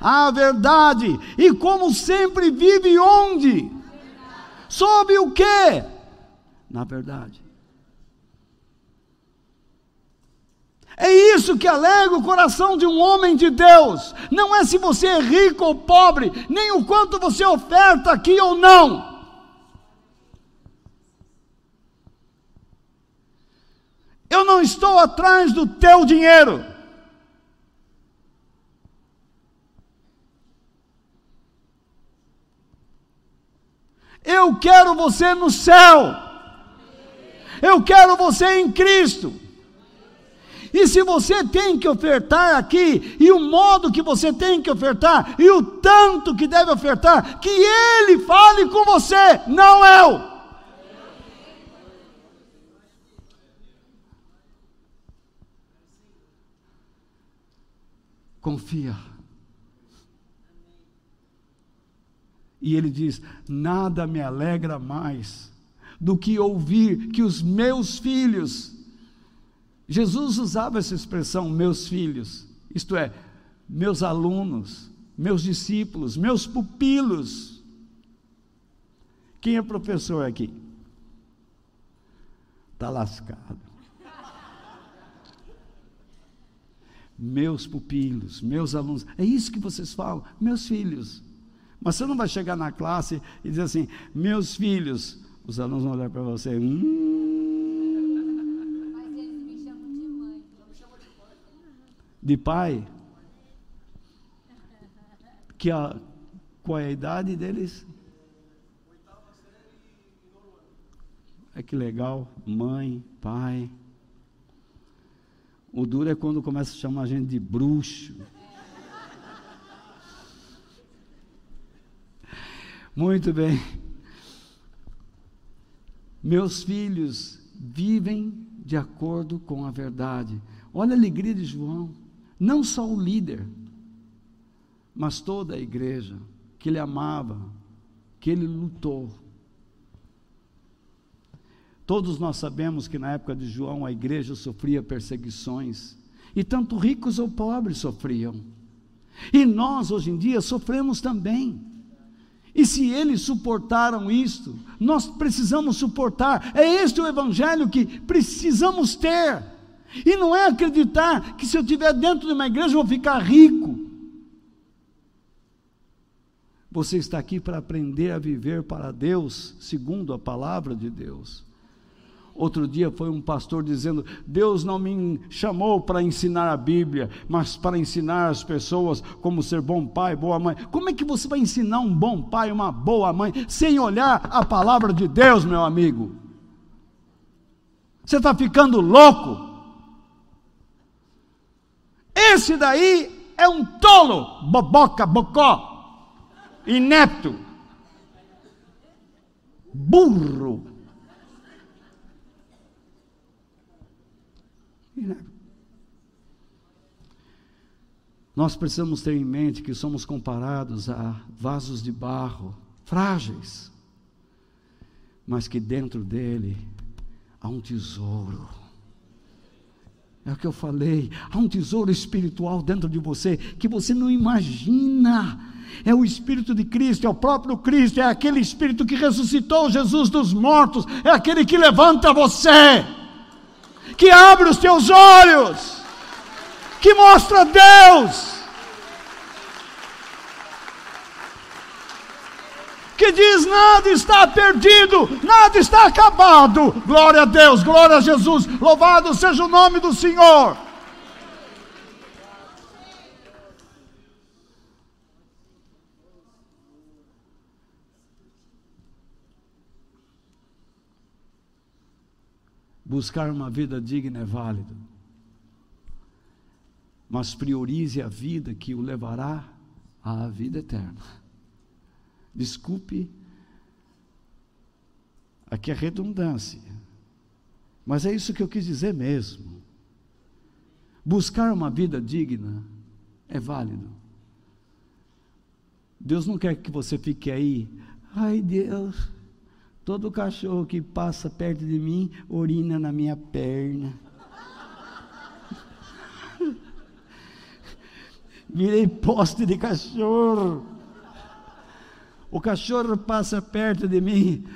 À verdade. E como sempre vive onde? Sob o quê? Na verdade. É isso que alegra o coração de um homem de Deus. Não é se você é rico ou pobre, nem o quanto você oferta aqui ou não. Eu não estou atrás do teu dinheiro. Eu quero você no céu. Eu quero você em Cristo. E se você tem que ofertar aqui, e o modo que você tem que ofertar, e o tanto que deve ofertar, que Ele fale com você, não eu. confia. E ele diz: Nada me alegra mais do que ouvir que os meus filhos. Jesus usava essa expressão, meus filhos, isto é, meus alunos, meus discípulos, meus pupilos. Quem é professor aqui? Está lascado. meus pupilos, meus alunos. É isso que vocês falam, meus filhos. Mas você não vai chegar na classe e dizer assim, meus filhos. Os alunos vão olhar para você. Hum, Mas eles me chamam de mãe. De pai? Que a, qual é a idade deles? É que legal, mãe, pai. O duro é quando começa a chamar a gente de bruxo. Muito bem. Meus filhos vivem de acordo com a verdade. Olha a alegria de João. Não só o líder, mas toda a igreja que ele amava, que ele lutou Todos nós sabemos que na época de João a igreja sofria perseguições, e tanto ricos ou pobres sofriam. E nós hoje em dia sofremos também. E se eles suportaram isto, nós precisamos suportar. É este o evangelho que precisamos ter. E não é acreditar que se eu estiver dentro de uma igreja eu vou ficar rico. Você está aqui para aprender a viver para Deus, segundo a palavra de Deus. Outro dia foi um pastor dizendo: Deus não me chamou para ensinar a Bíblia, mas para ensinar as pessoas como ser bom pai, boa mãe. Como é que você vai ensinar um bom pai, uma boa mãe, sem olhar a palavra de Deus, meu amigo? Você está ficando louco? Esse daí é um tolo, boboca, bocó, inepto, burro. Nós precisamos ter em mente que somos comparados a vasos de barro, frágeis, mas que dentro dele há um tesouro. É o que eu falei, há um tesouro espiritual dentro de você que você não imagina. É o Espírito de Cristo, é o próprio Cristo, é aquele Espírito que ressuscitou Jesus dos mortos, é aquele que levanta você que abre os teus olhos, que mostra Deus, que diz: nada está perdido, nada está acabado. Glória a Deus, glória a Jesus, louvado seja o nome do Senhor. Buscar uma vida digna é válido, mas priorize a vida que o levará à vida eterna. Desculpe aqui a redundância, mas é isso que eu quis dizer mesmo. Buscar uma vida digna é válido. Deus não quer que você fique aí, ai Deus, Todo cachorro que passa perto de mim urina na minha perna. Virei poste de cachorro. O cachorro passa perto de mim.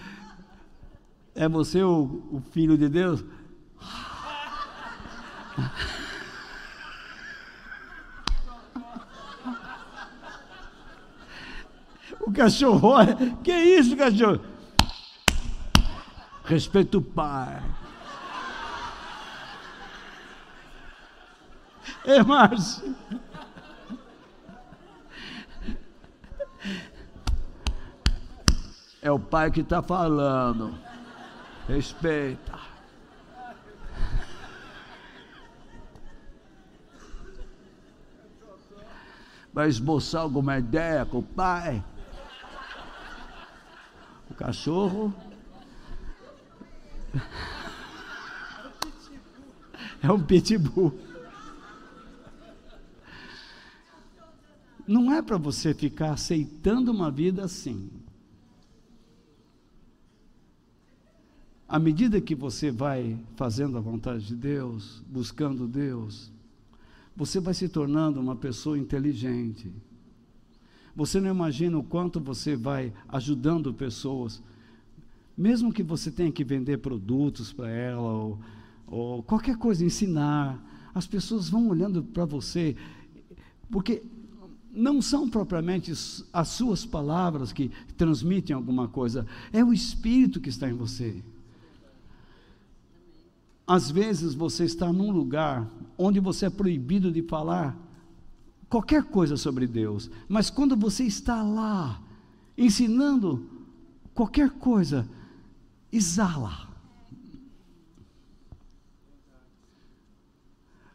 É você o, o filho de Deus? O cachorro olha, que isso, cachorro? Respeita o pai. É, Márcio. É o pai que está falando. Respeita. Vai esboçar alguma ideia com o pai? O cachorro é um pitbull. Não é para você ficar aceitando uma vida assim. À medida que você vai fazendo a vontade de Deus, buscando Deus, você vai se tornando uma pessoa inteligente. Você não imagina o quanto você vai ajudando pessoas mesmo que você tenha que vender produtos para ela, ou, ou qualquer coisa, ensinar, as pessoas vão olhando para você, porque não são propriamente as suas palavras que transmitem alguma coisa, é o Espírito que está em você. Às vezes você está num lugar onde você é proibido de falar qualquer coisa sobre Deus, mas quando você está lá, ensinando qualquer coisa, exala.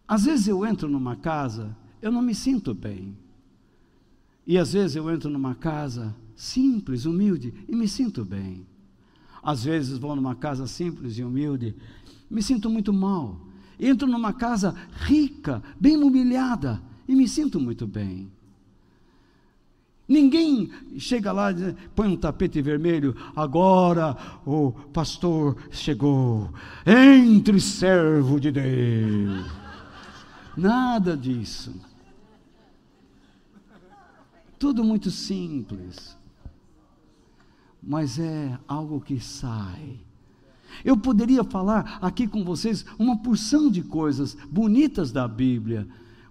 Às vezes eu entro numa casa, eu não me sinto bem. E às vezes eu entro numa casa simples, humilde, e me sinto bem. Às vezes vou numa casa simples e humilde, me sinto muito mal. Entro numa casa rica, bem mobiliada, e me sinto muito bem. Ninguém chega lá e põe um tapete vermelho, agora o pastor chegou, entre servo de Deus. Nada disso. Tudo muito simples. mas é algo que sai. Eu poderia falar aqui com vocês uma porção de coisas bonitas da Bíblia,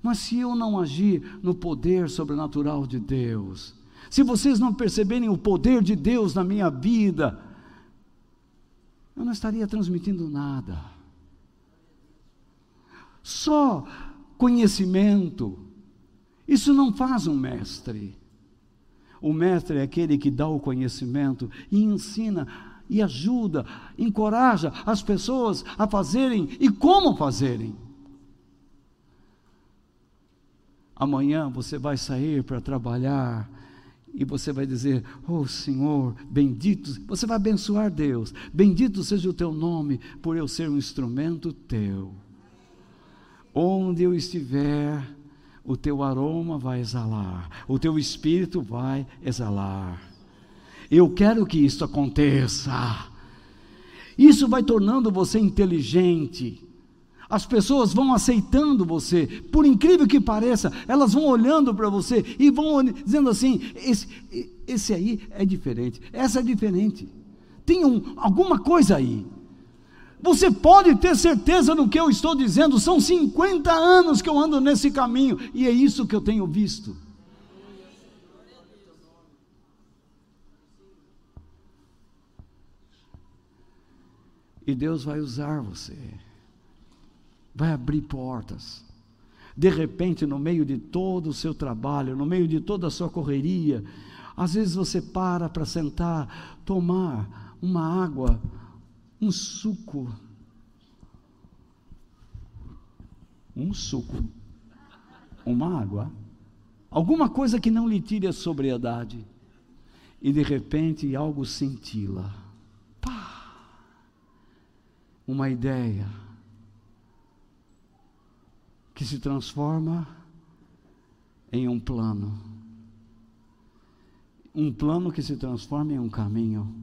mas se eu não agir no poder sobrenatural de Deus, se vocês não perceberem o poder de Deus na minha vida, eu não estaria transmitindo nada. Só conhecimento, isso não faz um mestre. O mestre é aquele que dá o conhecimento e ensina e ajuda, encoraja as pessoas a fazerem e como fazerem. Amanhã você vai sair para trabalhar e você vai dizer: Oh Senhor, bendito, você vai abençoar Deus, bendito seja o teu nome por eu ser um instrumento teu. Onde eu estiver, o teu aroma vai exalar, o teu espírito vai exalar. Eu quero que isso aconteça. Isso vai tornando você inteligente. As pessoas vão aceitando você, por incrível que pareça, elas vão olhando para você e vão dizendo assim: esse, esse aí é diferente, essa é diferente. Tem um, alguma coisa aí. Você pode ter certeza no que eu estou dizendo, são 50 anos que eu ando nesse caminho e é isso que eu tenho visto. E Deus vai usar você vai abrir portas. De repente, no meio de todo o seu trabalho, no meio de toda a sua correria, às vezes você para para sentar, tomar uma água, um suco. Um suco. Uma água. Alguma coisa que não lhe tire a sobriedade. E de repente algo cintila. Pá! Uma ideia que se transforma em um plano. Um plano que se transforma em um caminho.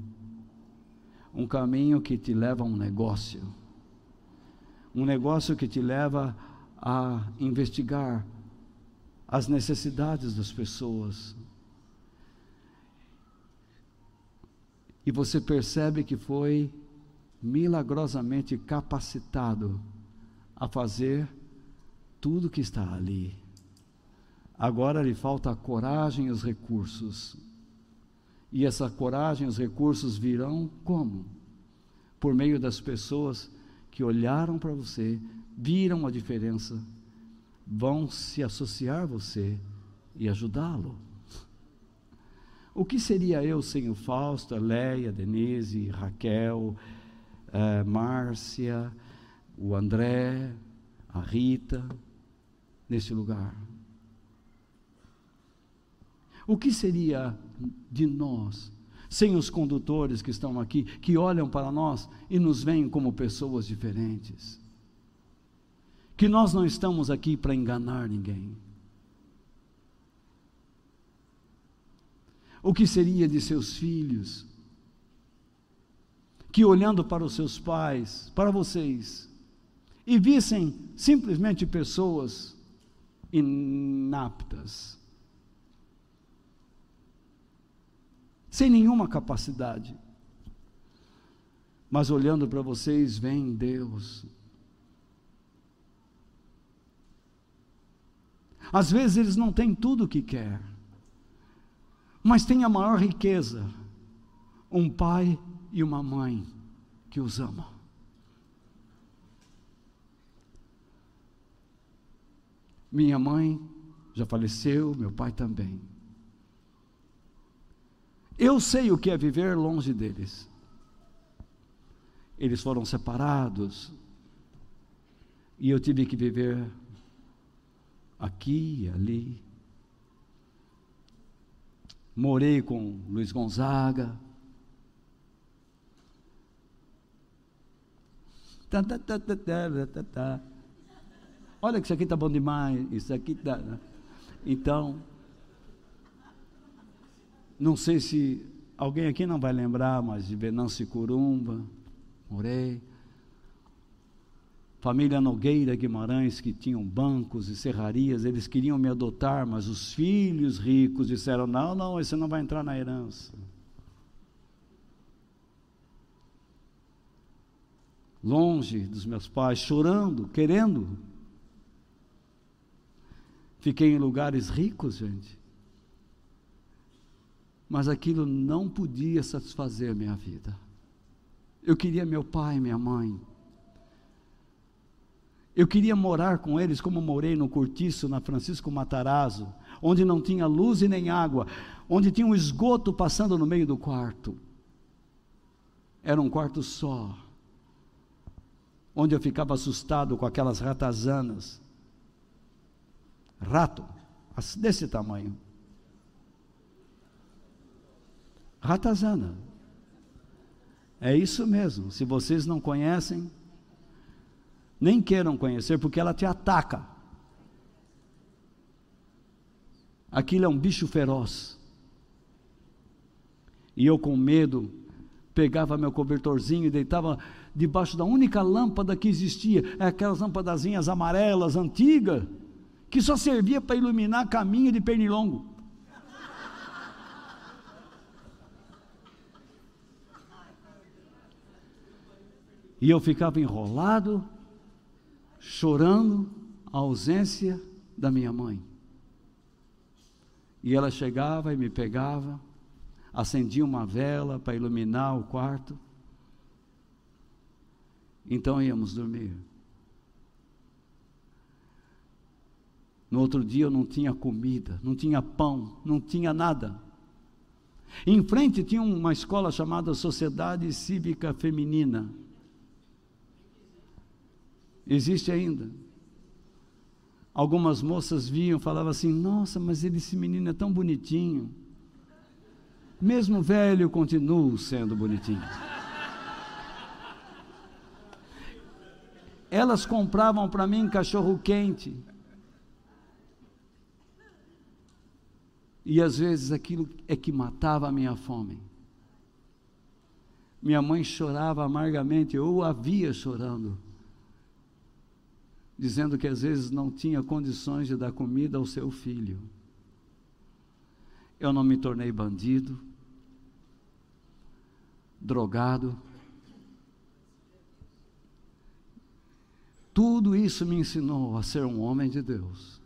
Um caminho que te leva a um negócio. Um negócio que te leva a investigar as necessidades das pessoas. E você percebe que foi milagrosamente capacitado a fazer tudo que está ali. Agora lhe falta a coragem e os recursos. E essa coragem e os recursos virão como? Por meio das pessoas que olharam para você, viram a diferença, vão se associar a você e ajudá-lo. O que seria eu sem o Fausto, a Leia, a Denise, Raquel, eh, Márcia, o André, a Rita, nesse lugar. O que seria de nós sem os condutores que estão aqui, que olham para nós e nos veem como pessoas diferentes? Que nós não estamos aqui para enganar ninguém. O que seria de seus filhos? Que olhando para os seus pais, para vocês, e vissem simplesmente pessoas inaptas, sem nenhuma capacidade. Mas olhando para vocês, vem Deus. Às vezes eles não têm tudo o que quer, mas têm a maior riqueza: um pai e uma mãe que os amam. Minha mãe já faleceu, meu pai também. Eu sei o que é viver longe deles. Eles foram separados. E eu tive que viver aqui ali. Morei com Luiz Gonzaga. Tá, tá, tá, tá, tá, tá, tá. Olha que isso aqui está bom demais, isso aqui está. Então, não sei se alguém aqui não vai lembrar, mas de Venâncio Curumba, morei. Família Nogueira Guimarães, que tinham bancos e serrarias, eles queriam me adotar, mas os filhos ricos disseram: não, não, você não vai entrar na herança. Longe dos meus pais, chorando, querendo Fiquei em lugares ricos, gente. Mas aquilo não podia satisfazer minha vida. Eu queria meu pai, minha mãe. Eu queria morar com eles como morei no Cortiço, na Francisco Matarazzo, onde não tinha luz e nem água, onde tinha um esgoto passando no meio do quarto. Era um quarto só, onde eu ficava assustado com aquelas ratazanas. Rato, desse tamanho. Ratazana. É isso mesmo. Se vocês não conhecem, nem queiram conhecer, porque ela te ataca. Aquilo é um bicho feroz. E eu, com medo, pegava meu cobertorzinho e deitava debaixo da única lâmpada que existia, é aquelas lâmpadazinhas amarelas, antigas, que só servia para iluminar caminho de pernilongo. E eu ficava enrolado, chorando a ausência da minha mãe. E ela chegava e me pegava, acendia uma vela para iluminar o quarto. Então íamos dormir. No outro dia eu não tinha comida, não tinha pão, não tinha nada. Em frente tinha uma escola chamada Sociedade Cívica Feminina. Existe ainda. Algumas moças viam, falavam assim: Nossa, mas esse menino é tão bonitinho. Mesmo velho, continuo sendo bonitinho. Elas compravam para mim cachorro quente. E às vezes aquilo é que matava a minha fome. Minha mãe chorava amargamente, eu a via chorando dizendo que às vezes não tinha condições de dar comida ao seu filho. Eu não me tornei bandido, drogado. Tudo isso me ensinou a ser um homem de Deus.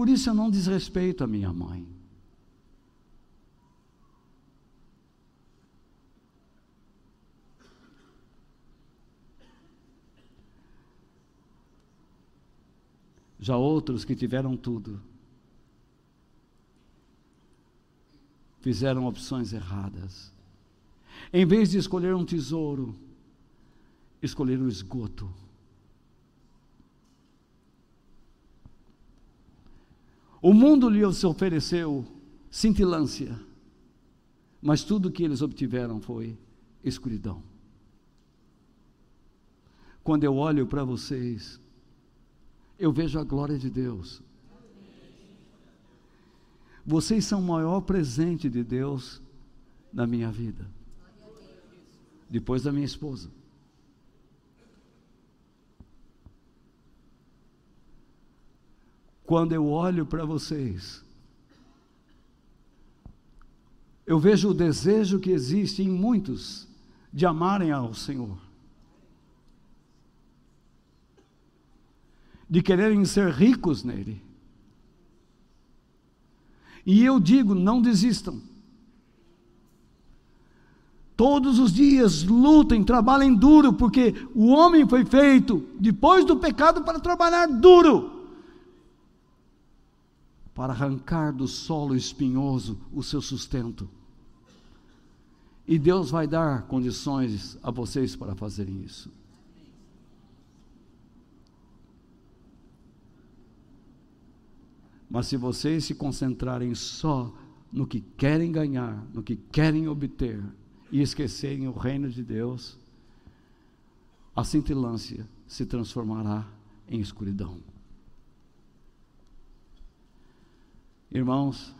Por isso eu não desrespeito a minha mãe. Já outros que tiveram tudo fizeram opções erradas. Em vez de escolher um tesouro, escolheram o esgoto. O mundo lhes ofereceu cintilância, mas tudo que eles obtiveram foi escuridão. Quando eu olho para vocês, eu vejo a glória de Deus. Vocês são o maior presente de Deus na minha vida. Depois da minha esposa. Quando eu olho para vocês, eu vejo o desejo que existe em muitos de amarem ao Senhor. de quererem ser ricos nele. E eu digo: não desistam. Todos os dias lutem, trabalhem duro, porque o homem foi feito depois do pecado para trabalhar duro para arrancar do solo espinhoso o seu sustento. E Deus vai dar condições a vocês para fazerem isso. Mas se vocês se concentrarem só no que querem ganhar, no que querem obter, e esquecerem o reino de Deus, a cintilância se transformará em escuridão. Irmãos,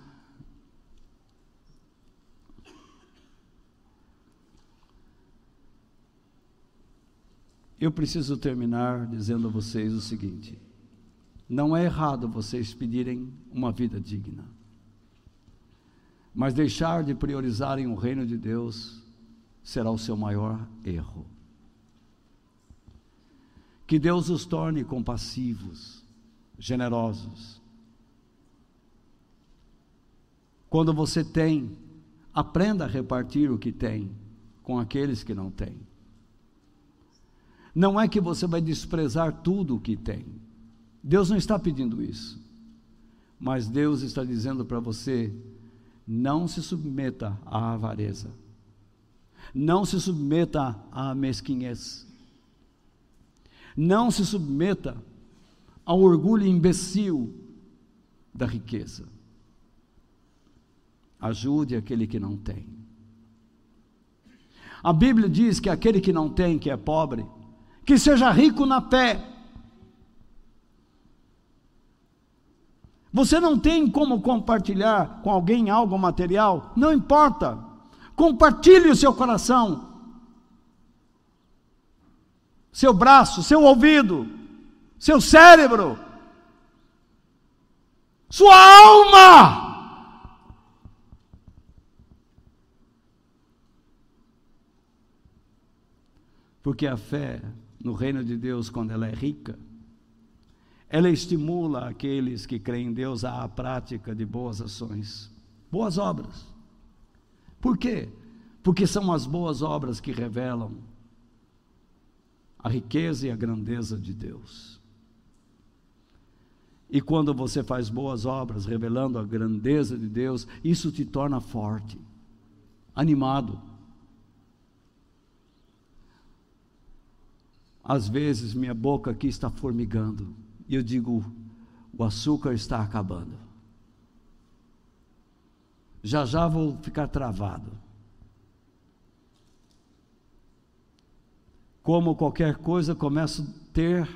eu preciso terminar dizendo a vocês o seguinte. Não é errado vocês pedirem uma vida digna. Mas deixar de priorizarem o reino de Deus será o seu maior erro. Que Deus os torne compassivos, generosos. Quando você tem, aprenda a repartir o que tem com aqueles que não têm. Não é que você vai desprezar tudo o que tem. Deus não está pedindo isso. Mas Deus está dizendo para você: não se submeta à avareza. Não se submeta à mesquinhez. Não se submeta ao orgulho imbecil da riqueza. Ajude aquele que não tem. A Bíblia diz que aquele que não tem, que é pobre, que seja rico na fé. Você não tem como compartilhar com alguém algo material? Não importa. Compartilhe o seu coração, seu braço, seu ouvido, seu cérebro, sua alma. Porque a fé no reino de Deus, quando ela é rica, ela estimula aqueles que creem em Deus à prática de boas ações, boas obras. Por quê? Porque são as boas obras que revelam a riqueza e a grandeza de Deus. E quando você faz boas obras, revelando a grandeza de Deus, isso te torna forte, animado. Às vezes minha boca aqui está formigando e eu digo: o açúcar está acabando. Já já vou ficar travado. Como qualquer coisa, começo a ter,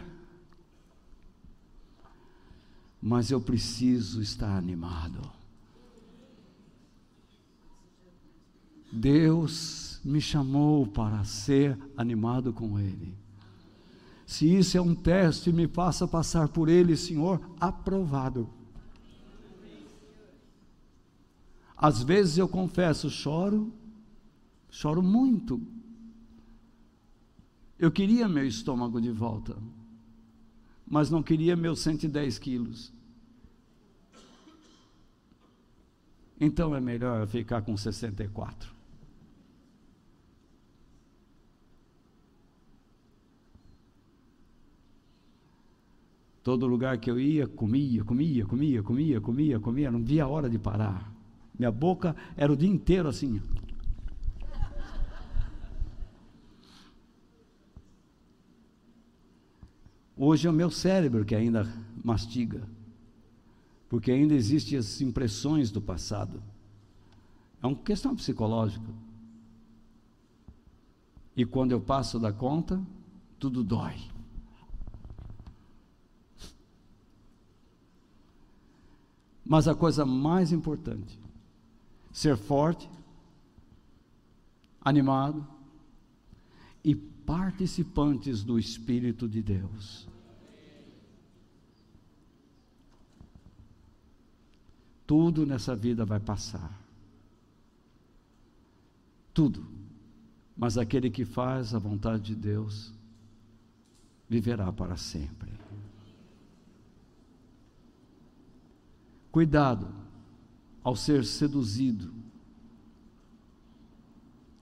mas eu preciso estar animado. Deus me chamou para ser animado com Ele. Se isso é um teste, me faça passar por ele, Senhor, aprovado. Às vezes eu confesso, choro, choro muito. Eu queria meu estômago de volta, mas não queria meus 110 quilos. Então é melhor ficar com 64. Todo lugar que eu ia, comia, comia, comia, comia, comia, comia, não via a hora de parar. Minha boca era o dia inteiro assim. Hoje é o meu cérebro que ainda mastiga, porque ainda existem as impressões do passado. É uma questão psicológica. E quando eu passo da conta, tudo dói. Mas a coisa mais importante, ser forte, animado e participantes do Espírito de Deus. Tudo nessa vida vai passar. Tudo. Mas aquele que faz a vontade de Deus viverá para sempre. Cuidado ao ser seduzido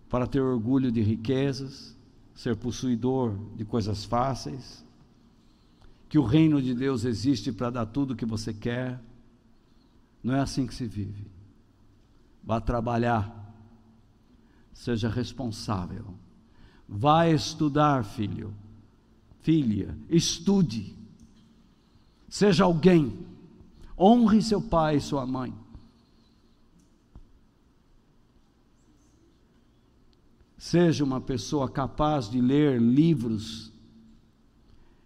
para ter orgulho de riquezas, ser possuidor de coisas fáceis, que o reino de Deus existe para dar tudo o que você quer. Não é assim que se vive. Vá trabalhar, seja responsável. Vá estudar, filho, filha, estude, seja alguém Honre seu pai e sua mãe. Seja uma pessoa capaz de ler livros,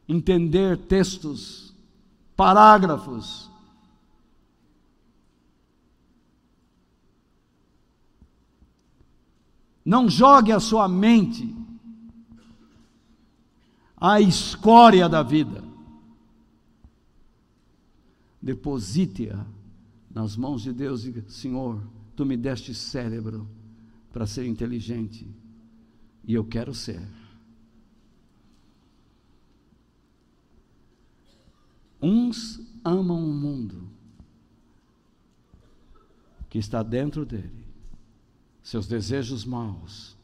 entender textos, parágrafos. Não jogue a sua mente à escória da vida deposite-a nas mãos de Deus e diga: Senhor, tu me deste cérebro para ser inteligente, E eu quero ser. Uns amam o mundo que está dentro dele, seus desejos maus.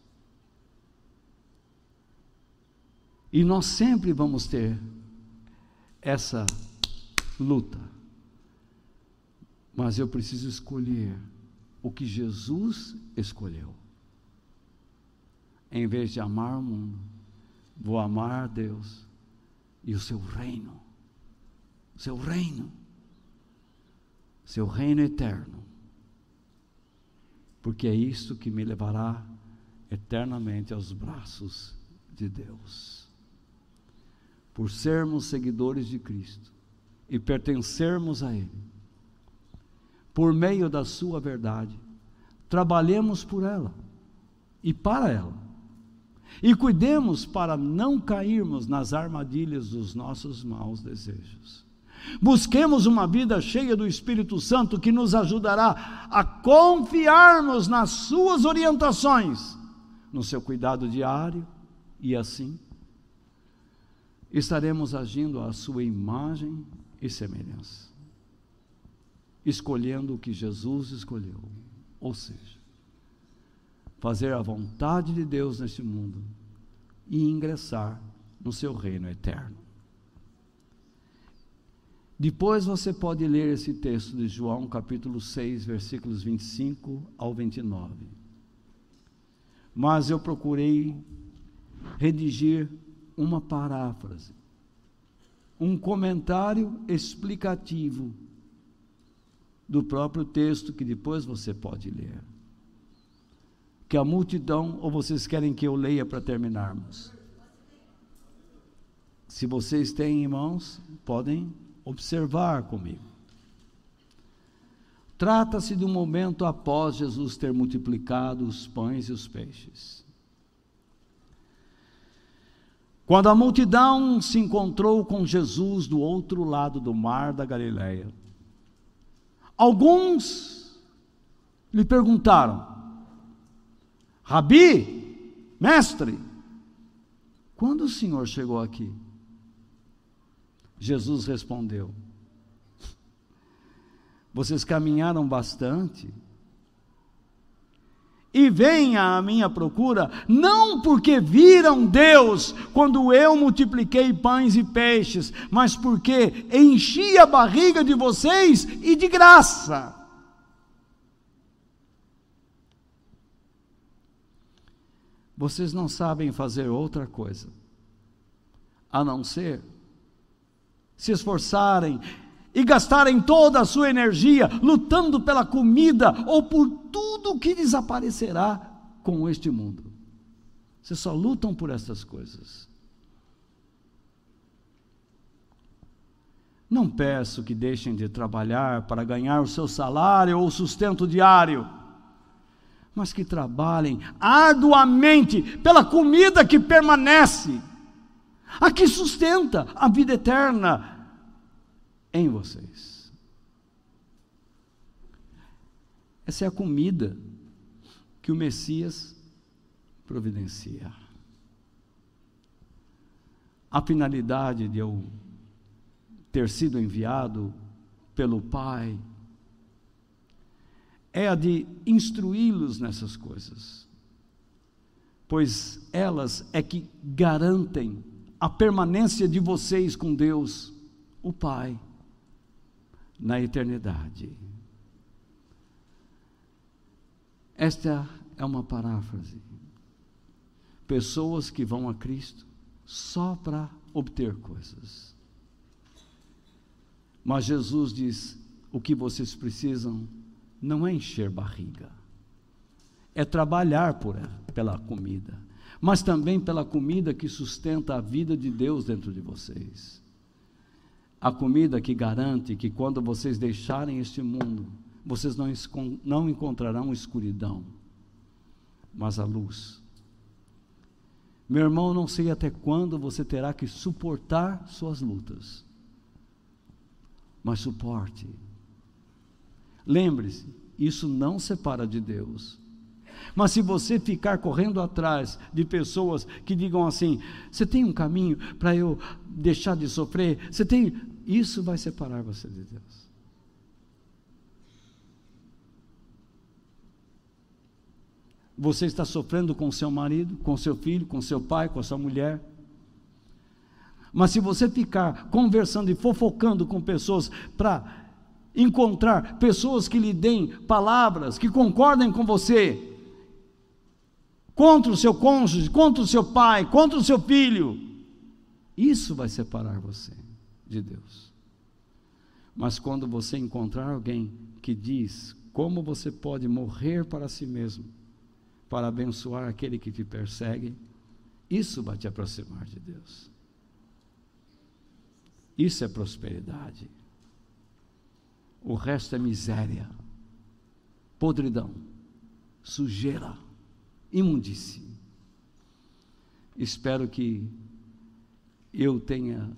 E nós sempre vamos ter essa luta. Mas eu preciso escolher o que Jesus escolheu. Em vez de amar o mundo, vou amar Deus e o seu reino. Seu reino. Seu reino eterno. Porque é isso que me levará eternamente aos braços de Deus. Por sermos seguidores de Cristo e pertencermos a Ele por meio da Sua verdade. Trabalhemos por ela e para ela. E cuidemos para não cairmos nas armadilhas dos nossos maus desejos. Busquemos uma vida cheia do Espírito Santo que nos ajudará a confiarmos nas Suas orientações, no seu cuidado diário, e assim estaremos agindo à Sua imagem e semelhança escolhendo o que Jesus escolheu, ou seja, fazer a vontade de Deus neste mundo e ingressar no seu reino eterno. Depois você pode ler esse texto de João, capítulo 6, versículos 25 ao 29. Mas eu procurei redigir uma paráfrase, um comentário explicativo do próprio texto que depois você pode ler. Que a multidão, ou vocês querem que eu leia para terminarmos? Se vocês têm em mãos, podem observar comigo. Trata-se de um momento após Jesus ter multiplicado os pães e os peixes. Quando a multidão se encontrou com Jesus do outro lado do mar da Galileia, Alguns lhe perguntaram: Rabi, mestre, quando o senhor chegou aqui? Jesus respondeu: Vocês caminharam bastante e venha à minha procura, não porque viram Deus quando eu multipliquei pães e peixes, mas porque enchi a barriga de vocês e de graça. Vocês não sabem fazer outra coisa a não ser se esforçarem e gastarem toda a sua energia lutando pela comida ou por tudo que desaparecerá com este mundo. Vocês só lutam por essas coisas. Não peço que deixem de trabalhar para ganhar o seu salário ou sustento diário, mas que trabalhem arduamente pela comida que permanece, a que sustenta a vida eterna, em vocês. Essa é a comida que o Messias providencia. A finalidade de eu ter sido enviado pelo Pai é a de instruí-los nessas coisas, pois elas é que garantem a permanência de vocês com Deus, o Pai na eternidade. Esta é uma paráfrase. Pessoas que vão a Cristo só para obter coisas. Mas Jesus diz: o que vocês precisam não é encher barriga, é trabalhar por, pela comida, mas também pela comida que sustenta a vida de Deus dentro de vocês a comida que garante que quando vocês deixarem este mundo, vocês não, não encontrarão escuridão, mas a luz. Meu irmão, não sei até quando você terá que suportar suas lutas, mas suporte. Lembre-se, isso não separa de Deus. Mas se você ficar correndo atrás de pessoas que digam assim: você tem um caminho para eu deixar de sofrer? Você tem. Isso vai separar você de Deus. Você está sofrendo com seu marido, com seu filho, com seu pai, com sua mulher. Mas se você ficar conversando e fofocando com pessoas para encontrar pessoas que lhe deem palavras, que concordem com você, contra o seu cônjuge, contra o seu pai, contra o seu filho, isso vai separar você de Deus. Mas quando você encontrar alguém que diz como você pode morrer para si mesmo, para abençoar aquele que te persegue, isso vai te aproximar de Deus. Isso é prosperidade. O resto é miséria, podridão, sujeira, imundície. Espero que eu tenha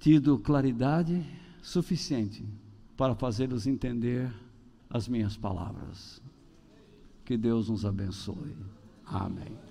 tido claridade suficiente para fazê-los entender as minhas palavras. Que Deus nos abençoe. Amém.